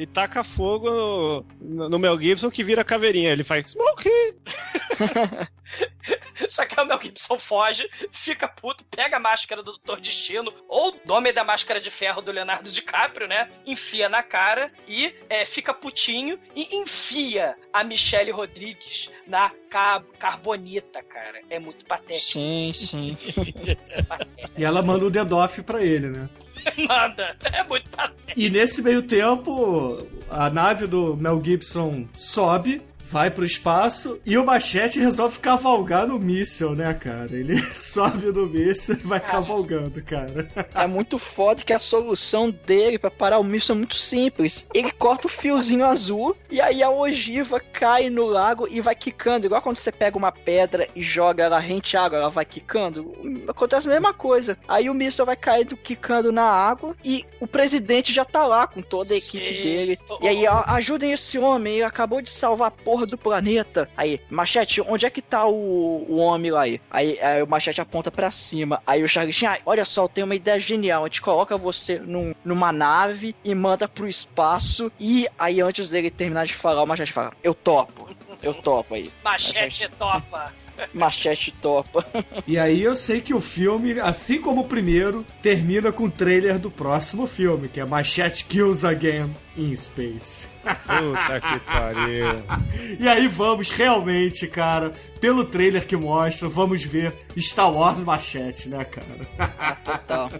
E taca fogo no, no Mel Gibson que vira caveirinha. Ele faz Smoke! Só que o Mel Gibson foge, fica puto, pega a máscara do Doutor Destino, ou do Homem da Máscara de Ferro do Leonardo DiCaprio, né? Enfia na cara e é, fica putinho e enfia a Michelle Rodrigues na ca- carbonita, cara. É muito patético. Sim, sim. E ela manda o dedo off pra ele, né? Manda. É muito. E nesse meio tempo, a nave do Mel Gibson sobe, vai pro espaço e o Machete resolve cavalgar no míssil, né, cara? Ele sobe no míssil e vai cavalgando, cara. É muito foda que a solução dele pra parar o míssil é muito simples. Ele corta o fiozinho azul e aí a ogiva cai no lago e vai quicando. Igual quando você pega uma pedra e joga ela rente à água, ela vai quicando. Acontece a mesma coisa. Aí o míssil vai caindo, quicando na água e o presidente já tá lá com toda a equipe Sim. dele. E aí, ó, ajudem esse homem, ele acabou de salvar a porra do planeta. Aí, Machete, onde é que tá o, o homem lá aí? aí? aí o Machete aponta pra cima. Aí o Charlie Sheen, ah, olha só, eu tenho uma ideia genial. A gente coloca você num- numa nave e manda pro espaço. E aí, antes dele terminar de falar, o Machete fala, eu topo. Eu topo aí. Machete topa. Machete topa. E aí eu sei que o filme, assim como o primeiro, termina com o trailer do próximo filme, que é Machete Kills Again in Space. Puta que pariu. E aí vamos realmente, cara, pelo trailer que mostra, vamos ver Star Wars Machete, né, cara? Total.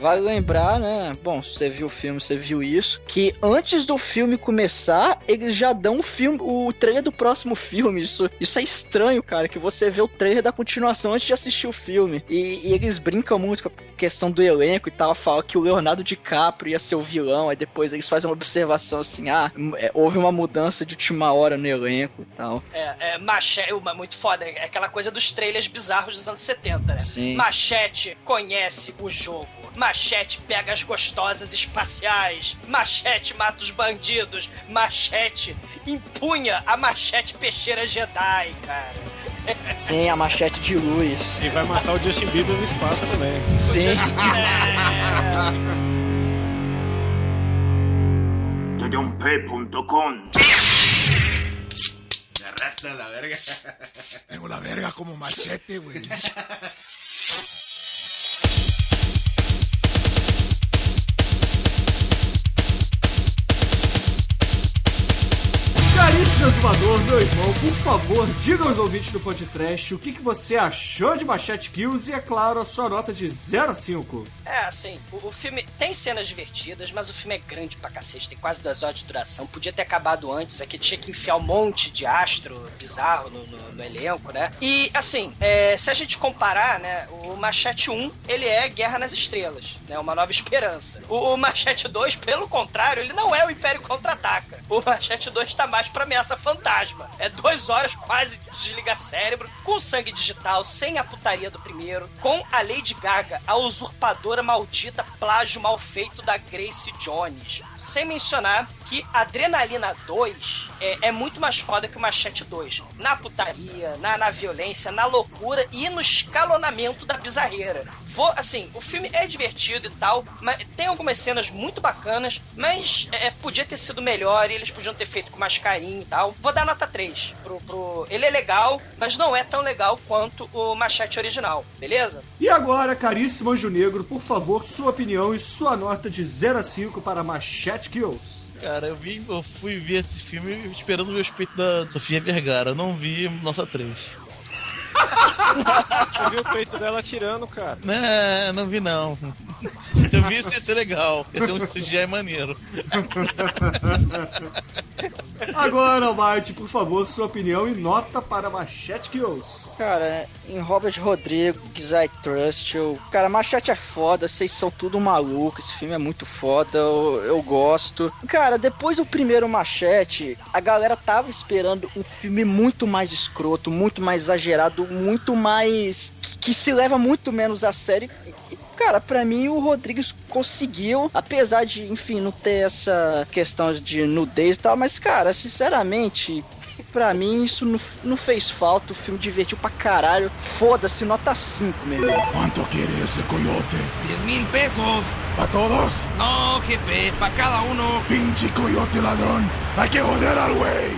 Vale lembrar, né? Bom, se você viu o filme, você viu isso. Que antes do filme começar, eles já dão o filme, o trailer do próximo filme. Isso, isso é estranho, cara. Que você vê o trailer da continuação antes de assistir o filme. E, e eles brincam muito com a questão do elenco e tal. Falam que o Leonardo DiCaprio ia ser o vilão. Aí depois eles fazem uma observação assim: ah, é, houve uma mudança de última hora no elenco e tal. É, é machete, uma muito foda. É aquela coisa dos trailers bizarros dos anos 70, né? Sim. Machete conhece o jogo. Machete pega as gostosas espaciais. Machete mata os bandidos. Machete empunha a machete peixeira Jedi, cara. Sim, a machete de luz. E vai matar o Justin Bieber no espaço também. Sim. Tedonp.com Me arrastra la verga. Tengo la verga como machete, güey. Caríssimo exumador, meu irmão, por favor, diga aos ouvintes do podcast o que, que você achou de Machete Kills e, é claro, a sua nota de 0 a 5. É, assim, o, o filme tem cenas divertidas, mas o filme é grande pra cacete, tem quase duas horas de duração. Podia ter acabado antes, aqui tinha que enfiar um monte de astro bizarro no, no- no elenco, né? E, assim, é, se a gente comparar, né, o Machete 1, ele é Guerra nas Estrelas, né? Uma nova esperança. O, o Machete 2, pelo contrário, ele não é o Império Contra-Ataca. O Machete 2 tá mais pra ameaça fantasma. É duas horas quase de desligar cérebro, com sangue digital, sem a putaria do primeiro, com a Lady Gaga, a usurpadora maldita, plágio mal feito da Grace Jones. Sem mencionar que Adrenalina 2 é, é muito mais foda que o Machete 2. Na putaria, na, na violência, na loucura e no escalonamento da bizarreira. Vou, assim, o filme é divertido e tal, mas tem algumas cenas muito bacanas, mas é, podia ter sido melhor e eles podiam ter feito com mais carinho e tal. Vou dar nota 3 pro, pro. Ele é legal, mas não é tão legal quanto o Machete original, beleza? E agora, caríssimo Anjo Negro, por favor, sua opinião e sua nota de 0 a 5 para Machete Kills. Cara, eu, vi, eu fui ver esse filme esperando ver o respeito da Sofia Vergara. Eu não vi nota 3. Eu vi o peito dela atirando, cara. Não, não vi não. Se eu vi isso ia ser legal. Esse é um CGI maneiro. Agora, Almighty, por favor, sua opinião e nota para Machete Kills. Cara, em Robert Rodrigues, I Trust, eu... Cara, Machete é foda, vocês são tudo maluco, esse filme é muito foda, eu, eu gosto. Cara, depois do primeiro Machete, a galera tava esperando um filme muito mais escroto, muito mais exagerado, muito mais... que se leva muito menos a sério. Cara, pra mim o Rodrigues conseguiu, apesar de, enfim, não ter essa questão de nudez e tal, mas, cara, sinceramente, pra mim isso não, não fez falta. O filme divertiu pra caralho. Foda-se, nota 5, meu irmão. ¿Cuánto quiere ese coyote? Diez mil pesos. ¿Para todos? No, jefe, para cada uno. Pinche coyote ladrón. Hay que joder al güey.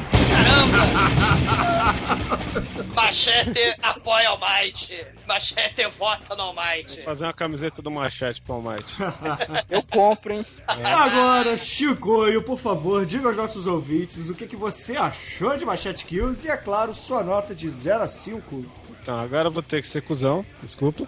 Machete apoia o Might. Machete vota no Almighty. Vou fazer uma camiseta do machete pro Almighty. Eu compro, hein? Agora, Chicoio, por favor, diga aos nossos ouvintes o que, que você achou de Machete Kills e, é claro, sua nota de 0 a 5. Então, agora eu vou ter que ser cuzão, desculpa.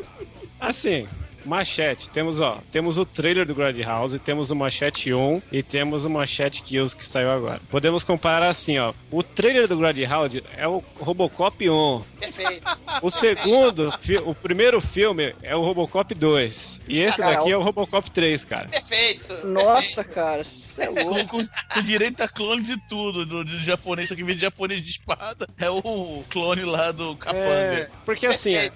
Assim, Machete, temos ó, temos o trailer do House, temos o Machete 1 e temos o Machete Kills que saiu agora. Podemos comparar assim, ó. O trailer do House é o Robocop 1. Perfeito. O segundo, o primeiro filme é o Robocop 2. E esse Cara, daqui é o- Robocop 3, cara. Perfeito. Nossa, cara, você é Com, louco. com- com direito a clones e tudo do, do japonês, só que em vez de japonês de espada, é o clone lá do É, Capanga. porque assim, é, é,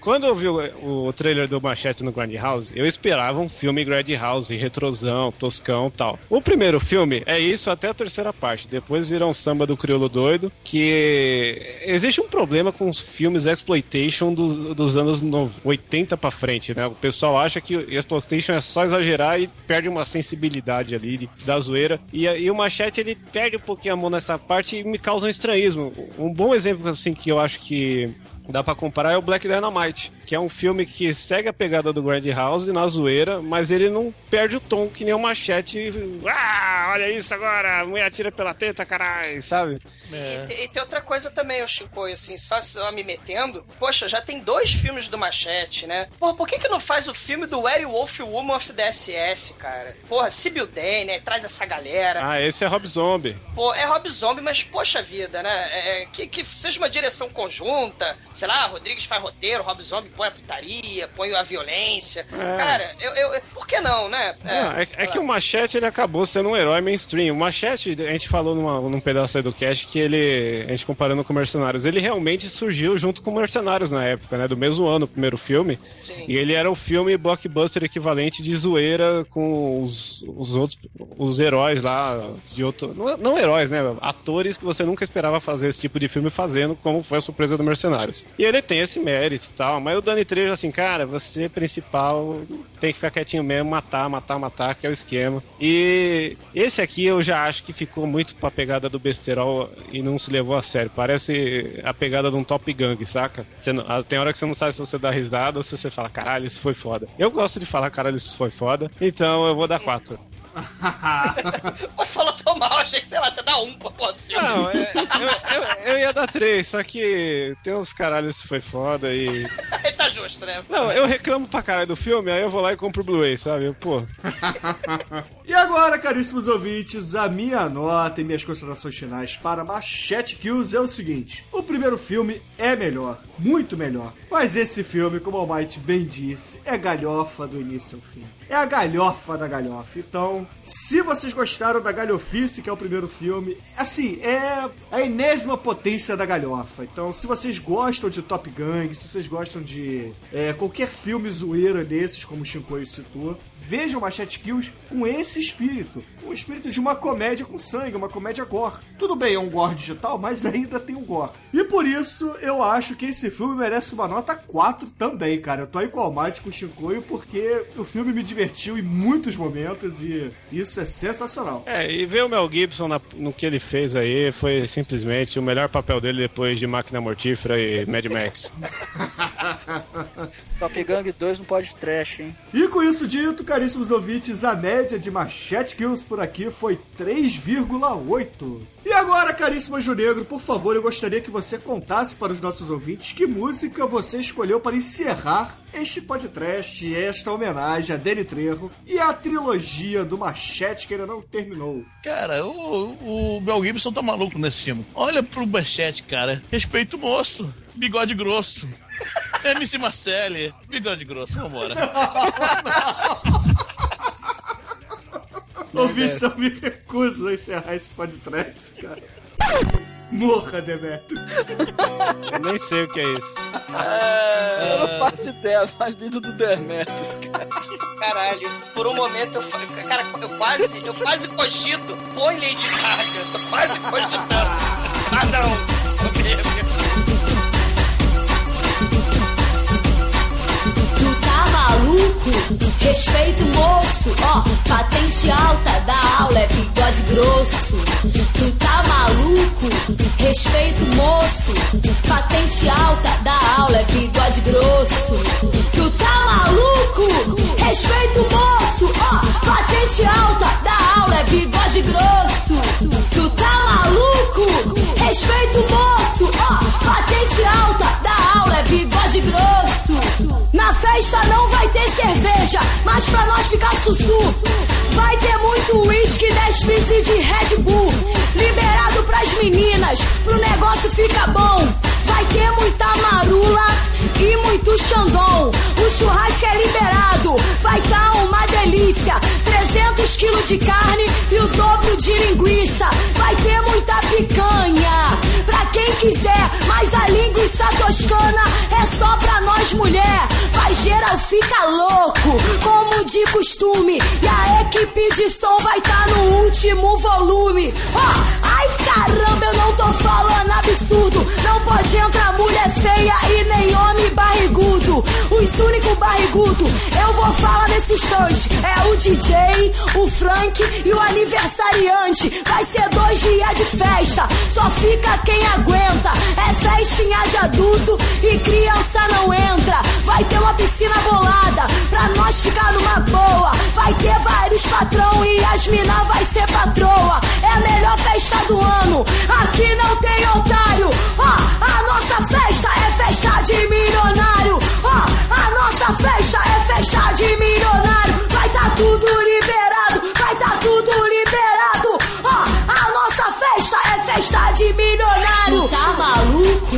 quando eu vi o, o trailer do Machete no Grand House, eu esperava um filme Grand House, retrosão, toscão tal. O primeiro filme é isso até a terceira parte. Depois vira um samba do crioulo doido, que existe um problema com os filmes exploitation dos, dos anos no- 80 pra frente, né? O pessoal acha que exploitation é só exagerar e perde uma sensibilidade ali de- da zoeira. E, e o Machete, ele perde um pouquinho a mão nessa parte e me causa um estranhismo. Um bom exemplo, assim, que eu acho que dá pra comparar é o Black Dynamite, que é um filme que segue a pegada do Grand House na zoeira, mas ele não perde o tom que nem o Machete. Ah, olha isso agora, a mulher atira pela teta, caralho, sabe? E, te- e tem outra coisa também, o Chicoio, assim, só, só me metendo. Poxa, já tem dois filmes do Machete, né? Porra, por que que não faz o filme do Werewolf Woman of the SS, cara? Porra, Sibyl Dane, traz essa galera. Ah, esse é Rob Zombie. Pô, é Rob Zombie, mas poxa vida, né? É, que, que seja uma direção conjunta, sei lá, Rodrigues faz roteiro, Rob Zombie põe a putaria, põe a violência. É. Cara, eu, eu- por que não, né? Não, é, é que o Machete ele acabou sendo um herói mainstream. O Machete, a gente falou numa- num pedaço aí do cast que ele, a gente comparando com Mercenários, ele realmente surgiu junto com Mercenários na época, né? Do mesmo ano, o primeiro filme. Sim. E ele era o filme blockbuster equivalente de zoeira com os, os outros, os heróis lá de outro. Não, não heróis, né? Atores que você nunca esperava fazer esse tipo de filme fazendo, como foi a surpresa do Mercenários. E ele tem esse mérito e tal, mas o Dani Trejo, assim, cara, você principal tem que ficar quietinho mesmo, matar, matar, matar, que é o esquema. E esse aqui eu já acho que ficou muito pra pegada do besterol e não se levou a sério. Parece a pegada de um Top Gang, saca? Você não- tem hora que você não sabe se você dá risada ou se você fala, caralho, isso foi foda. Eu gosto de falar, caralho, isso foi foda, então eu vou dar quatro. Você falou tão mal, achei que, sei lá, você dá um pra porra do filme. Não, é- eu, eu- eu ia dar três, só que tem uns caralhos isso foi foda e. Aí tá justo, né? Não, eu reclamo pra caralho do filme, aí eu vou lá e compro o Blu-ray, sabe? Pô. E agora, caríssimos ouvintes, a minha nota e minhas considerações finais para Machete Kills é o seguinte: o primeiro filme é melhor, muito melhor. Mas esse filme, como o Almighty bem disse, é galhofa do início ao fim. É a galhofa da galhofa. Então, se vocês gostaram da galhofice, que é o primeiro filme, assim, é a enésima potência da galhofa. Então, se vocês gostam de Top Gang, se vocês gostam de é, qualquer filme zoeira desses, como o Shinkoio citou, vejam Machete Kills com esse espírito. O espírito de uma comédia com sangue, uma comédia gore. Tudo bem, é um gore digital, mas ainda tem um gore. E por isso, eu acho que esse filme merece uma nota 4 também, cara. Eu tô aí com o Almighty, com o Shinkoio, porque o filme me divertiu em muitos momentos e isso é sensacional. É, e ver o Mel Gibson na- no que ele fez aí foi simplesmente o melhor papel dele depois de Máquina Mortífera e Mad Max. Top Gang 2 não pode trash, hein? E com isso dito, caríssimos ouvintes, a média de Machete Kills por aqui foi 3,8. E agora, caríssimo Anjo Negro, por favor, eu gostaria que você contasse para os nossos ouvintes que música você escolheu para encerrar este podcast, esta homenagem a Danny Trejo e a trilogia do Machete que ainda não terminou. Cara, o, o Mel Gibson tá maluco nesse filme. Olha pro Machete, cara. Respeito o moço. Bigode grosso. MC Marcelli. Bigode grosso. Vambora. Ouvintes, eu me recuso a encerrar esse podcast, cara. Morra, Demeto. Eu nem sei o que é isso. É, eu não faço ideia, mas vindo do Demetrius, cara. Caralho, por um momento eu, cara, eu quase, eu quase cogito. Põe Lady Gaga, eu tô quase cogitando. Ah, não. Tu tá maluco? Respeito moço, ó, patente alta da aula é bigode grosso. Tu tá maluco? Respeito moço, patente alta da aula é bigode grosso. Tu tá maluco? Respeito moço, ó, patente alta da aula é bigode grosso. Tu tá maluco? Respeito moço, ó, patente alta da aula é bigode grosso. Na festa não vai ter cerveja, mas pra nós ficar sussu. Vai ter muito uísque, 10 pieces de Red Bull. Liberado pras meninas, pro negócio ficar bom. Vai ter muita marula e muito xandão. O churrasco é liberado, vai tá uma delícia. 300 quilos de carne e o dobro de linguiça. Vai ter muita picanha pra quem quiser, mas a linguiça toscana é só pra nós mulher. Vai geral fica louco, como de costume. E a equipe de som vai tá no último volume. Ó, ai caramba, eu não tô falando absurdo. Não pode entrar mulher feia e nem homem barrigudo. Os únicos barrigudos eu vou falar nesse instante é o DJ, o Frank e o aniversariante. Vai ser dois dias de festa, só fica quem aguenta. É festinha de adulto e criança não entra. Vai ter uma piscina bolada pra nós ficar numa boa. Vai ter vários patrão e as mina vai ser patroa. É a melhor festa do ano, aqui não tem otário. Ó, a nossa festa é festa de milionário. Ó, a nossa festa é festa de milionário. Vai tá tudo liberado, vai tá tudo liberado. Ó, a nossa festa é festa de milionário. Tu tá maluco?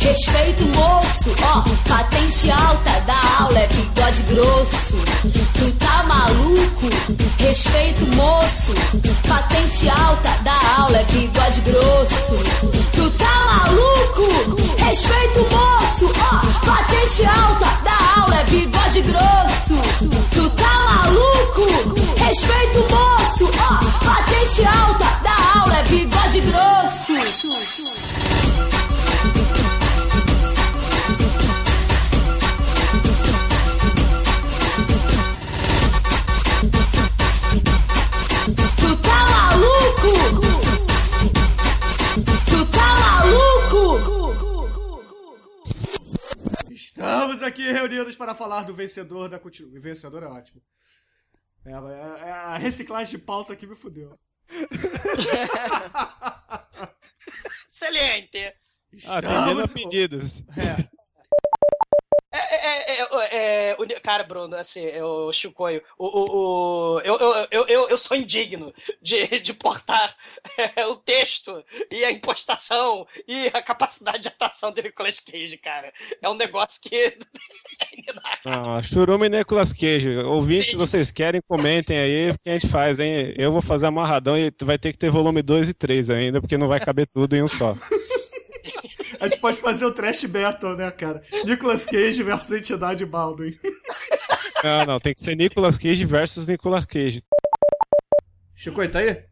Respeito moço, ó, patente alta da aula é bigode grosso. Tu tá maluco? Respeito moço, patente alta da aula é bigode grosso. Tu tá maluco? Respeito moço, ó, patente alta da aula é bigode grosso. Tu tá maluco? Respeito moço, ó, patente alta Estamos aqui reunidos para falar do vencedor da continu... Vencedor é ótimo. É, é- é a reciclagem de pauta que me fudeu. Excelente. Atendendo a Estamos- pedidos. É, é, é, é, é, cara, Bruno, assim, o Chicoio, o, o, o- eu, eu, eu, eu, eu sou indigno de, de portar é, o texto e a impostação e a capacidade de atuação do Nicolas Cage, cara. É um negócio que. Ah, Churume e Nicolas Cage. Ouvintes, se vocês querem, comentem aí o que a gente faz, hein? Eu vou fazer amarradão e vai ter que ter volume 2 e 3 ainda, porque não vai caber tudo em um só. A gente pode fazer o trash battle, né, cara? Nicolas Cage versus Entidade Baldwin. Não, não, tem que ser Nicolas Cage versus Nicolas Cage. Chico, tá aí?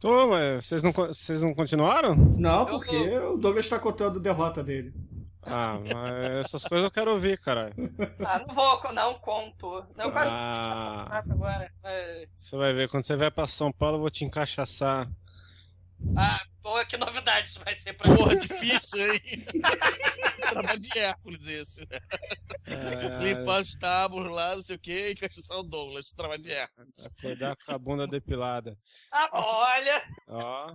Tô, mas vocês não, vocês não continuaram? Não, porque o Douglas tá contando a derrota dele. Ah, mas essas coisas eu quero ouvir, caralho. Ah, não vou, não conto. Não, eu quase Ah. assassinato agora. É. Você vai ver, quando você vai pra São Paulo, eu vou te encaixaçar. Ah, pô, que novidade isso vai ser pra Porra, difícil, hein? Trabalho de Hércules esse. É, Limpar os tábulos lá, não sei o que, e cachaçar o Douglas. Trabalho de Hércules. Acordar com a bunda depilada. Ah, olha! Ó.